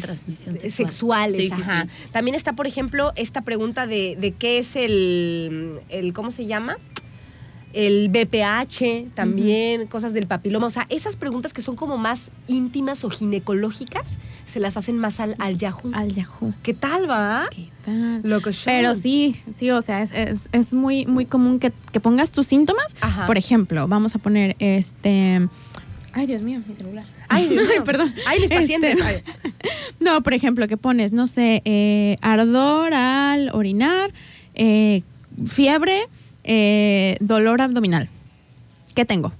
sexual. sexuales. Sí, sí, ajá. sí. También está, por ejemplo, esta pregunta de, de qué es el, el, ¿cómo se llama? El BPH, también, cosas del papiloma. O sea, esas preguntas que son como más íntimas o ginecológicas, se las hacen más al, al Yahoo. Al Yahoo. ¿Qué tal, va? ¿Qué tal? Loco show. Pero sí, sí, o sea, es, es- es muy, muy común que, que pongas tus síntomas. Ajá. Por ejemplo, vamos a poner este. Ay, Dios mío, mi celular. Ay, Dios mío. perdón. Ay, mis Este, pacientes. Ay. No, por ejemplo, que pones, no sé, eh, ardor al orinar, eh, fiebre, eh, dolor abdominal. ¿Qué tengo?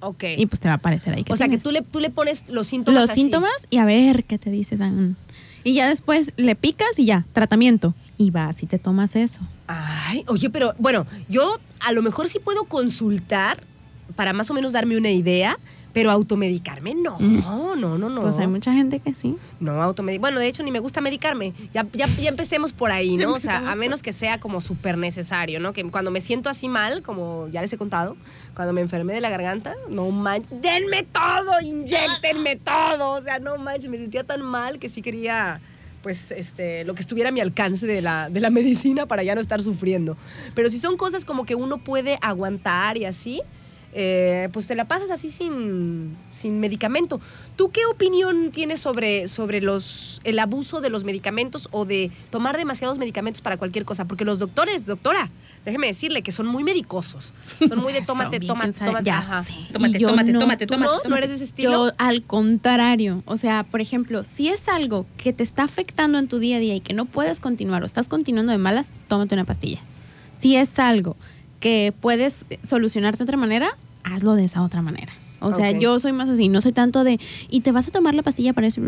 Ok. Y pues te va a aparecer ahí. que o sea, que tú le, tú le pones los síntomas los así. síntomas y a ver qué te dices. ah, mm. Y ya después le picas y ya, tratamiento. Y vas y te tomas eso. Ay, oye, pero bueno, yo a lo mejor sí puedo consultar para más o menos darme una idea, pero automedicarme no, Mm. no, no, no. Pues hay mucha gente que sí. No, automedicarme. Bueno, de hecho, ni me gusta medicarme. Ya, ya, ya empecemos por ahí, ¿no? O sea, a menos que sea como súper necesario, ¿no? Que cuando me siento así mal, como ya les he contado, cuando me enfermé de la garganta, no manches, denme todo, inyectenme todo. O sea, no manches, me sentía tan mal que sí quería, pues, este, lo que estuviera a mi alcance de la, de la medicina para ya no estar sufriendo. Pero si son cosas como que uno puede aguantar y así, eh, pues te la pasas así sin, sin medicamento. ¿Tú qué opinión tienes sobre, sobre los, el abuso de los medicamentos o de tomar demasiados medicamentos para cualquier cosa? Porque los doctores, doctora, déjeme decirle que son muy medicosos. Son muy de tómate, tómate, tómate. ya ajá. Tómate, yo tómate, no. tómate, ¿Tú tómate, no? tómate. ¿No eres de ese estilo? Yo al contrario, o sea, por ejemplo, si es algo que te está afectando en tu día a día y que no puedes continuar o estás continuando de malas, tómate una pastilla. Si es algo que puedes solucionar de otra manera, hazlo de esa otra manera. O sea, yo soy más así, no soy tanto de, y te vas a tomar la pastilla para eso,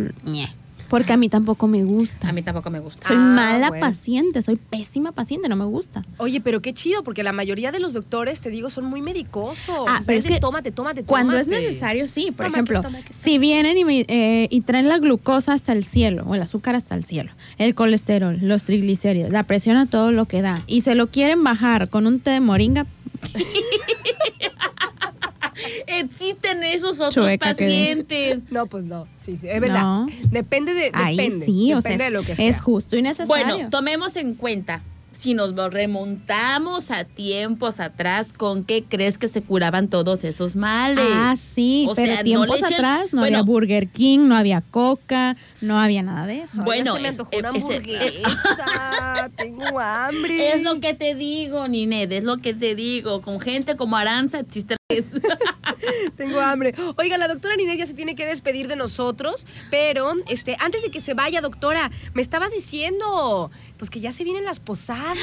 porque a mí tampoco me gusta. A mí tampoco me gusta. soy Ah, mala bueno. paciente, soy pésima paciente, no me gusta. Oye, pero qué chido, porque la mayoría de los doctores, te digo, son muy medicosos. Ah, O sea, pero es que tómate, tómate, Cuando es tómate. necesario, sí. Por ejemplo, si vienen y, me- eh, y traen la glucosa hasta el cielo, o el azúcar hasta el cielo, el colesterol, los triglicéridos, la presión a todo lo que da, y se lo quieren bajar con un té de moringa, Existen esos otros Chueca pacientes. No, pues no. Sí, sí, es verdad. No. Depende de. ahí depende, sí, o sea, depende de lo que sea. es justo y necesario. Bueno, tomemos en cuenta, si nos remontamos a tiempos atrás, ¿con qué crees que se curaban todos esos males? Ah, sí, O pero sea, no tiempos le echen- atrás no bueno, había Burger King, no había Coca, no había nada de eso. Bueno, se me es- antojó una ese- hamburguesa. Tengo hambre. Es lo que te digo, Nined, es lo que te digo. Con gente como Aranza existe. Tengo hambre. Oiga, la doctora Ninel ya se tiene que despedir de nosotros, pero este, antes de que se vaya, doctora, me estabas diciendo pues que ya se vienen las posadas.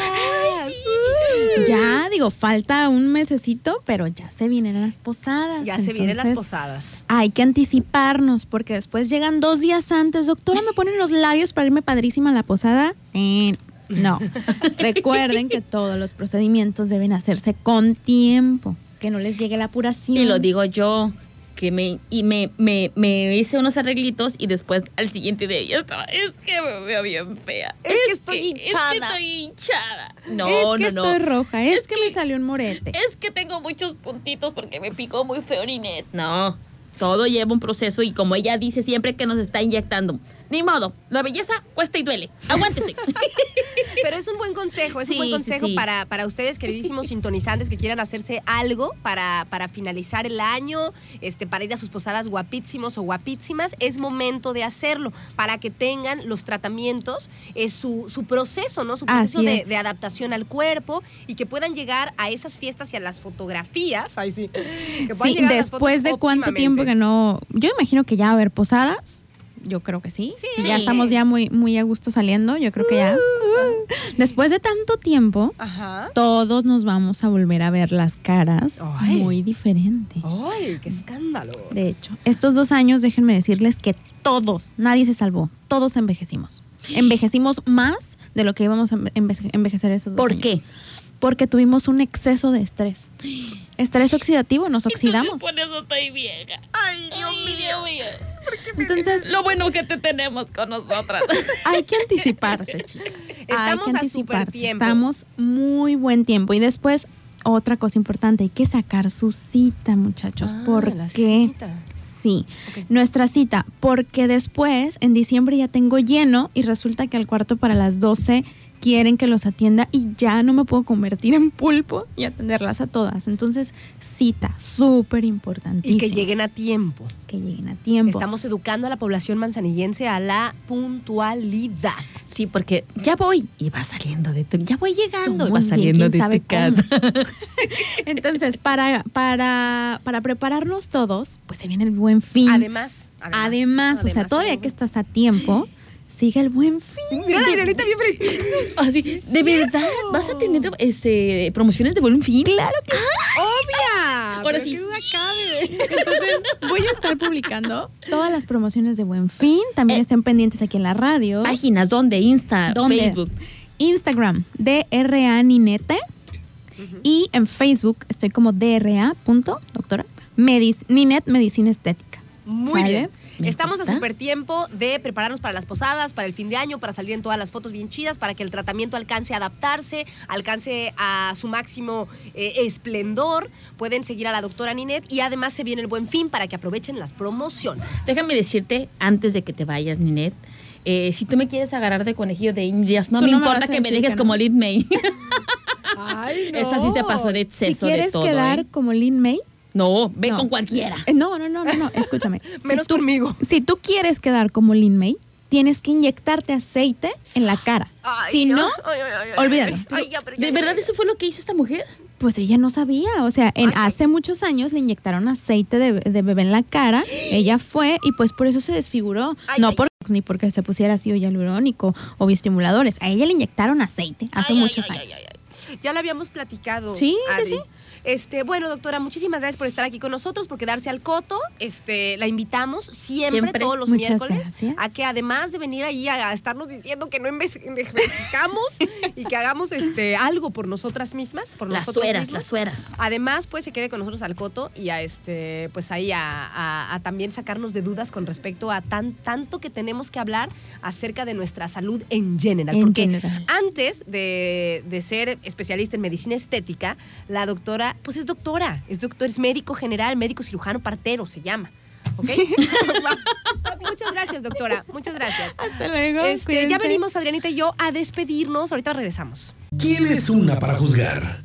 Ya, digo, falta un mesecito, pero ya se vienen las posadas. Ya se vienen las posadas. Hay que anticiparnos porque después llegan dos días antes. Doctora, ¿me ponen los labios para irme padrísima a la posada? Eh, no. Recuerden que todos los procedimientos deben hacerse con tiempo, que no les llegue la apuración. Y lo digo yo, que me, y me, me, me hice unos arreglitos y después al siguiente día ya estaba, es que me veo bien fea. Es que estoy hinchada. Es que estoy hinchada. No, es que no, no. estoy roja, es, Es que, que- me salió un morete. Es que tengo muchos puntitos porque me picó muy feo Ninette. No, todo lleva un proceso y como ella dice siempre que nos está inyectando. Ni modo, la belleza cuesta y duele. Aguántese. Pero es un buen consejo, es un buen consejo sí. Para, para ustedes, queridísimos sintonizantes, que quieran hacerse algo para, para finalizar el año, este, para ir a sus posadas guapísimos o guapísimas. Es momento de hacerlo para que tengan los tratamientos, es su, su proceso, ¿no? Su proceso de, adaptación al cuerpo y que puedan llegar a esas fiestas y a las fotografías. Ay, sí. Que puedan Sí, llegar a las después fotos de cuánto tiempo que no. Yo imagino que ya va a haber posadas. Yo creo que sí. Sí. Ya estamos ya muy, muy a gusto saliendo. Yo creo que ya. Después de tanto tiempo, Ajá. todos nos vamos a volver a ver las caras Ay. muy diferente. ¡Ay, qué escándalo! De hecho, estos dos años, déjenme decirles que todos, nadie se salvó, todos envejecimos. Envejecimos más de lo que íbamos a enve- envejecer esos dos ¿Por años. qué? Porque tuvimos un exceso de estrés. Estrés oxidativo, nos oxidamos. Por eso estoy vieja. Ay, Dios mío. Entonces, Lo bueno que te tenemos con nosotras. hay que anticiparse, chicas. Estamos hay que a anticiparse. tiempo. Estamos muy buen tiempo. Y después, otra cosa importante, hay que sacar su cita, muchachos. Ah, ¿Por la qué? cita. Sí, nuestra cita, porque después en diciembre ya tengo lleno y resulta que al cuarto para las 12 quieren que los atienda y ya no me puedo convertir en pulpo y atenderlas a todas. Entonces, cita, súper Y importantísima. que lleguen a tiempo. Que lleguen a tiempo. Estamos educando a la población manzanillense a la puntualidad. Sí, porque ya voy y va saliendo de tu, ya voy llegando y va saliendo de tu casa. Entonces, para, para, para prepararnos todos, pues se viene el buen fin. Además, Además, o sea, todavía que estás a tiempo, sigue el buen fin. Mira la bien feliz. Así, de verdad, vas a tener este promociones de buen fin. Claro que ¡Obvia! Ahora sí. qué duda cabe. Entonces, voy a estar publicando todas las promociones de Buen Fin. También Eh, estén pendientes aquí en la radio. Páginas, ¿dónde? Insta, ¿Dónde? Facebook. Instagram, DRA Ninete. Y en Facebook estoy como DRA. punto, Doctora. Medic Ninet Medicina Estética. Muy ¿Sale? bien. Me Estamos gusta. a súper tiempo de prepararnos para las posadas, para el fin de año, para salir en todas las fotos bien chidas, para que el tratamiento alcance a adaptarse, alcance a su máximo eh, esplendor. Pueden seguir a la doctora Ninet y además se viene el buen fin para que aprovechen las promociones. Déjame decirte, antes de que te vayas, Ninet, eh, si tú me quieres agarrar de conejillo de indias, no Tú me no me importa que me dejes que no. como Lid May. Ay, Esta sí se pasó de Si exceso de quieres todo. quedar ¿eh? como Lin May, No, ve No. con cualquiera. Eh, No, no, no, no, no, escúchame. Si Menos tú- conmigo. Si tú quieres quedar como Lin May, tienes que inyectarte aceite en la cara. Ay, si no, ay, ay, ay, ay, olvídalo. ay, ay, ya, pero ya, ¿De ya, verdad ya. eso fue lo que hizo esta mujer? pues ella no sabía. O sea, en hace muchos años le inyectaron aceite de, de bebé en la cara. Ella fue y pues por eso se desfiguró. Ay, no por ni porque se pusiera ácido hialurónico o bioestimuladores. A ella le inyectaron aceite hace muchos años. Ya lo habíamos platicado. Sí, sí, sí. Este, bueno, doctora, muchísimas gracias por estar aquí con nosotros, por quedarse al coto. Este, la invitamos siempre, Siempre. todos los Muchas miércoles gracias. a que además de venir ahí a, a estarnos diciendo que no enve- envejezcamos y que hagamos este algo por nosotras mismas, por Las nosotros sueras, mismos. las sueras. Además, pues se quede con nosotros al coto y a este, pues ahí a, a- a también sacarnos de dudas con respecto a tan, tanto que tenemos que hablar acerca de nuestra salud en general. En porque general. antes de, de ser especialista en medicina estética, la doctora, pues es doctora, es doctor, es médico general, médico cirujano partero, se llama. ¿Ok? Muchas gracias, doctora. Muchas gracias. Hasta luego. Este, ya venimos, Adrianita y yo, a despedirnos. Ahorita regresamos. ¿Quién es una para juzgar?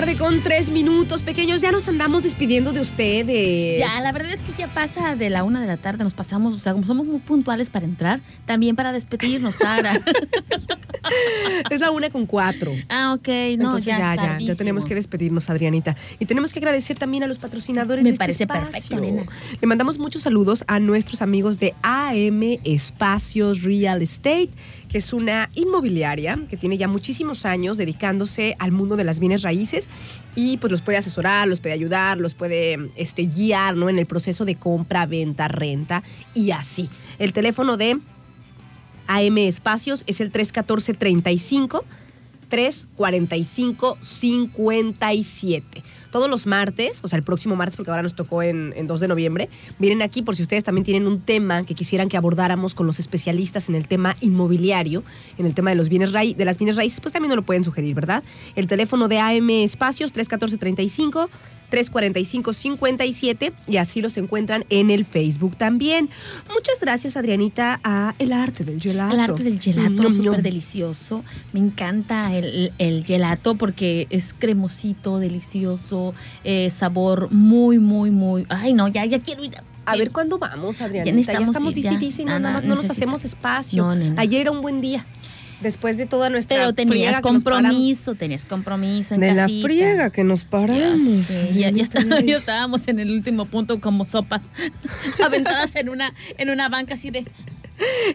Tarde con tres minutos. Pequeños, ya nos andamos despidiendo de ustedes. Ya, la verdad es que ya pasa de la una de la tarde, nos pasamos, o sea, como somos muy puntuales para entrar, también para despedirnos, Sara. Es la una con cuatro. ah, ok, no, Entonces ya, ya, ya, tenemos que despedirnos, Adrianita. Y tenemos que agradecer también a los patrocinadores Me de este parece espacio. perfecto, nena. Le mandamos muchos saludos a nuestros amigos de AM Espacios Real Estate, que es una inmobiliaria que tiene ya muchísimos años dedicándose al mundo de las bienes raíces y pues los puede asesorar, los puede ayudar, los puede este, guiar ¿no? en el proceso de compra, venta, renta y así. El teléfono de AM Espacios es el 314-35 345-57. Todos los martes, o sea, el próximo martes, porque ahora nos tocó en, en 2 de noviembre, vienen aquí por si ustedes también tienen un tema que quisieran que abordáramos con los especialistas en el tema inmobiliario, en el tema de los bienes raí- de las bienes raíces, pues también nos lo pueden sugerir, ¿verdad? El teléfono de AM Espacios 314-35. 345-57 y así los encuentran en el Facebook también. Muchas gracias, Adrianita, a El Arte del Gelato. El arte del gelato, Mm, súper delicioso. Me encanta el, el gelato porque es cremosito, delicioso, eh, sabor muy, muy, muy. Ay, no, ya, ya quiero ir. A ver cuándo vamos, Adrianita. Ya, necesitamos estamos ya. nada más no nos hacemos espacio. No. Ayer era un buen día. Después de toda nuestra Pero tenías compromiso, tenías compromiso en De la friega que nos paramos. sé, ya, ya Adrianita. está- ya estábamos en el último punto como sopas, aventadas en una, en una banca así de.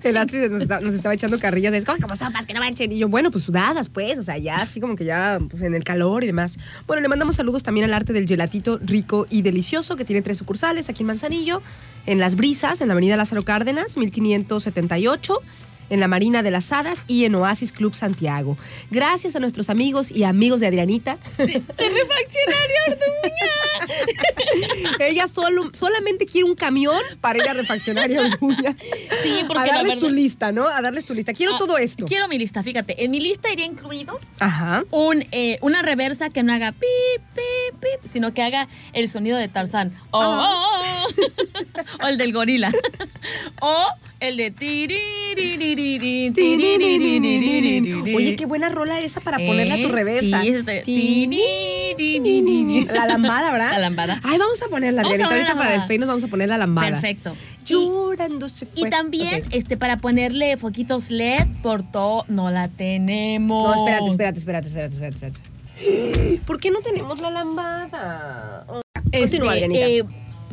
El Astrid nos, nos estaba echando carrillas. Es como, como sopas que no manchen. Y yo, bueno, pues sudadas, pues. O sea, ya así como que ya, pues en el calor y demás. Bueno, le mandamos saludos también al arte del gelatito rico y delicioso, que tiene tres sucursales aquí en Manzanillo, en Las Brisas, en la avenida Lázaro Cárdenas, 1578. En la Marina de las Hadas y en Oasis Club Santiago. Gracias a nuestros amigos y amigos de Adrianita. ¡De refaccionaria Orduña! Ella solo, solamente quiere un camión para ir a refaccionaria Orduña. Sí, porque A darles tu lista, ¿no? A darles tu lista. Quiero Ah, todo esto. Quiero mi lista, fíjate. En mi lista iría incluido Ajá. un, eh, una reversa que no haga pip, pip, pip, sino que haga el sonido de Tarzán. O, Ah. oh, oh, oh. o el del gorila. o el de. Oye, qué buena rola esa para ponerla a tu reversa. La lambada, ¿verdad? La lambada. Ay, vamos a ponerla, Ahorita para despedirnos vamos a poner la lambada. Perfecto. Llorando se y también, este, para ponerle foquitos LED por todo, no la tenemos. No, espérate, espérate, espérate, espérate, espérate. ¿Por qué no tenemos la lambada? Continúa,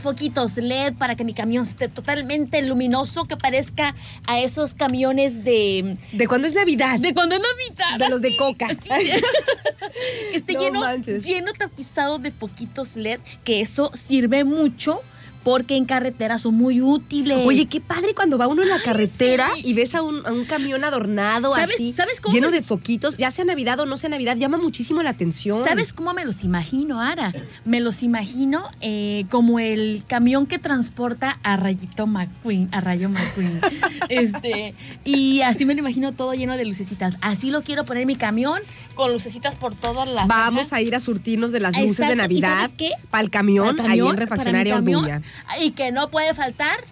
foquitos LED para que mi camión esté totalmente luminoso, que parezca a esos camiones de... ¿De cuándo es Navidad? De cuando es Navidad. De los de Coca. que esté No lleno, manches. lleno tapizado de foquitos LED, que eso sirve mucho porque en carretera son muy útiles. Oye, qué padre cuando va uno en la carretera sí. y ves a un, a un camión adornado ¿Sabes- así, sabes cómo lleno me- de foquitos, ya sea Navidad o no sea Navidad, llama muchísimo la atención. ¿Sabes cómo me los imagino, Ara? Me los imagino eh, como el camión que transporta a Rayito McQueen, a Rayo McQueen. este, y así me lo imagino todo lleno de lucecitas. Así lo quiero poner mi camión, con lucecitas por todas las Vamos a ir a surtirnos de las luces de Exacto, ¿y Navidad sabes qué? para el camión, ahí en Orduña. camión, Y que no puede faltar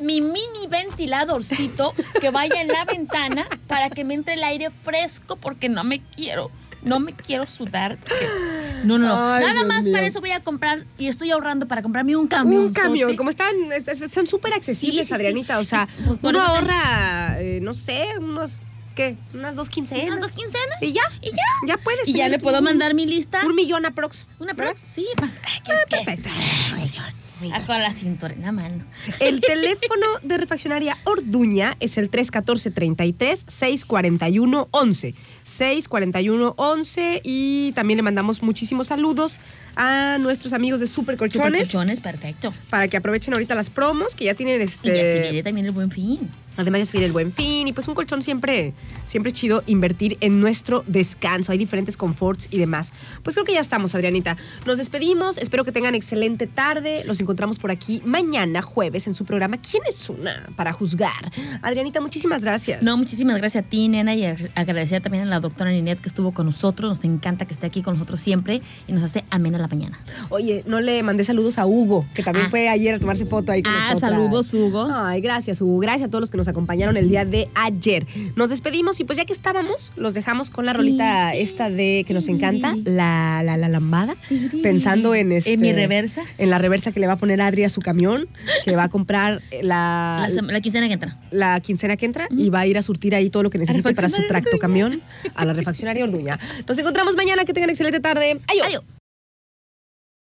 mi mini ventiladorcito que vaya en la ventana para que me entre el aire fresco porque no me quiero, no me quiero sudar. porque- No, no, no. Ay, Nada Dios más mío. para eso voy a comprar y estoy ahorrando para comprarme un camión. Un camión, como están, es- es- son súper accesibles, Sí, sí, sí. Adrianita. O sea, uno ahorra, eh, no sé, unos, ¿qué? Unas dos quincenas. ¿Unas dos quincenas? Y ya, Y ya. ya puedes. Y ya le puedo un- mandar mi lista. Un millón aprox. Una ¿verdad? prox, sí, más. ay, ¿qué- Ah, qué? Perfecto. Un millón, Ah, Con la cintura en la mano. El teléfono de refaccionaria Orduña es el 314-33-641-11. 641-11 y también le mandamos muchísimos saludos a nuestros amigos de Super Colchones Colchones, perfecto. para que aprovechen ahorita las promos que ya tienen Y este ya se viene también el buen fin. Además ya se viene el buen fin y pues un colchón siempre, siempre es chido invertir en nuestro descanso. Hay diferentes conforts y demás. Pues creo que ya estamos, Adrianita. Nos despedimos. Espero que tengan excelente tarde. Los encontramos por aquí mañana, jueves, en su programa ¿Quién es una? Para juzgar. Adrianita, muchísimas gracias. No, muchísimas gracias a ti, nena, y agradecer también a la doctora Ninette que estuvo con nosotros. Nos encanta que esté aquí con nosotros siempre y nos hace amena la la mañana. Oye, no le mandé saludos a Hugo, que también Ah. fue ayer a tomarse foto ahí con Ah, nosotras. saludos, Hugo. Ay, gracias, Hugo. Gracias a todos los que nos acompañaron el día de ayer. Nos despedimos y pues ya que estábamos, los dejamos con la rolita esta de que nos encanta, la, la, la lambada, pensando en este, En mi reversa. En la reversa que le va a poner Adri a su camión, que va a comprar la, La, quincena que entra. la quincena que entra y va a ir a surtir ahí todo lo que necesite para su tracto camión a la refaccionaria Orduña. Nos encontramos mañana, que tengan excelente tarde. Adiós. Adiós.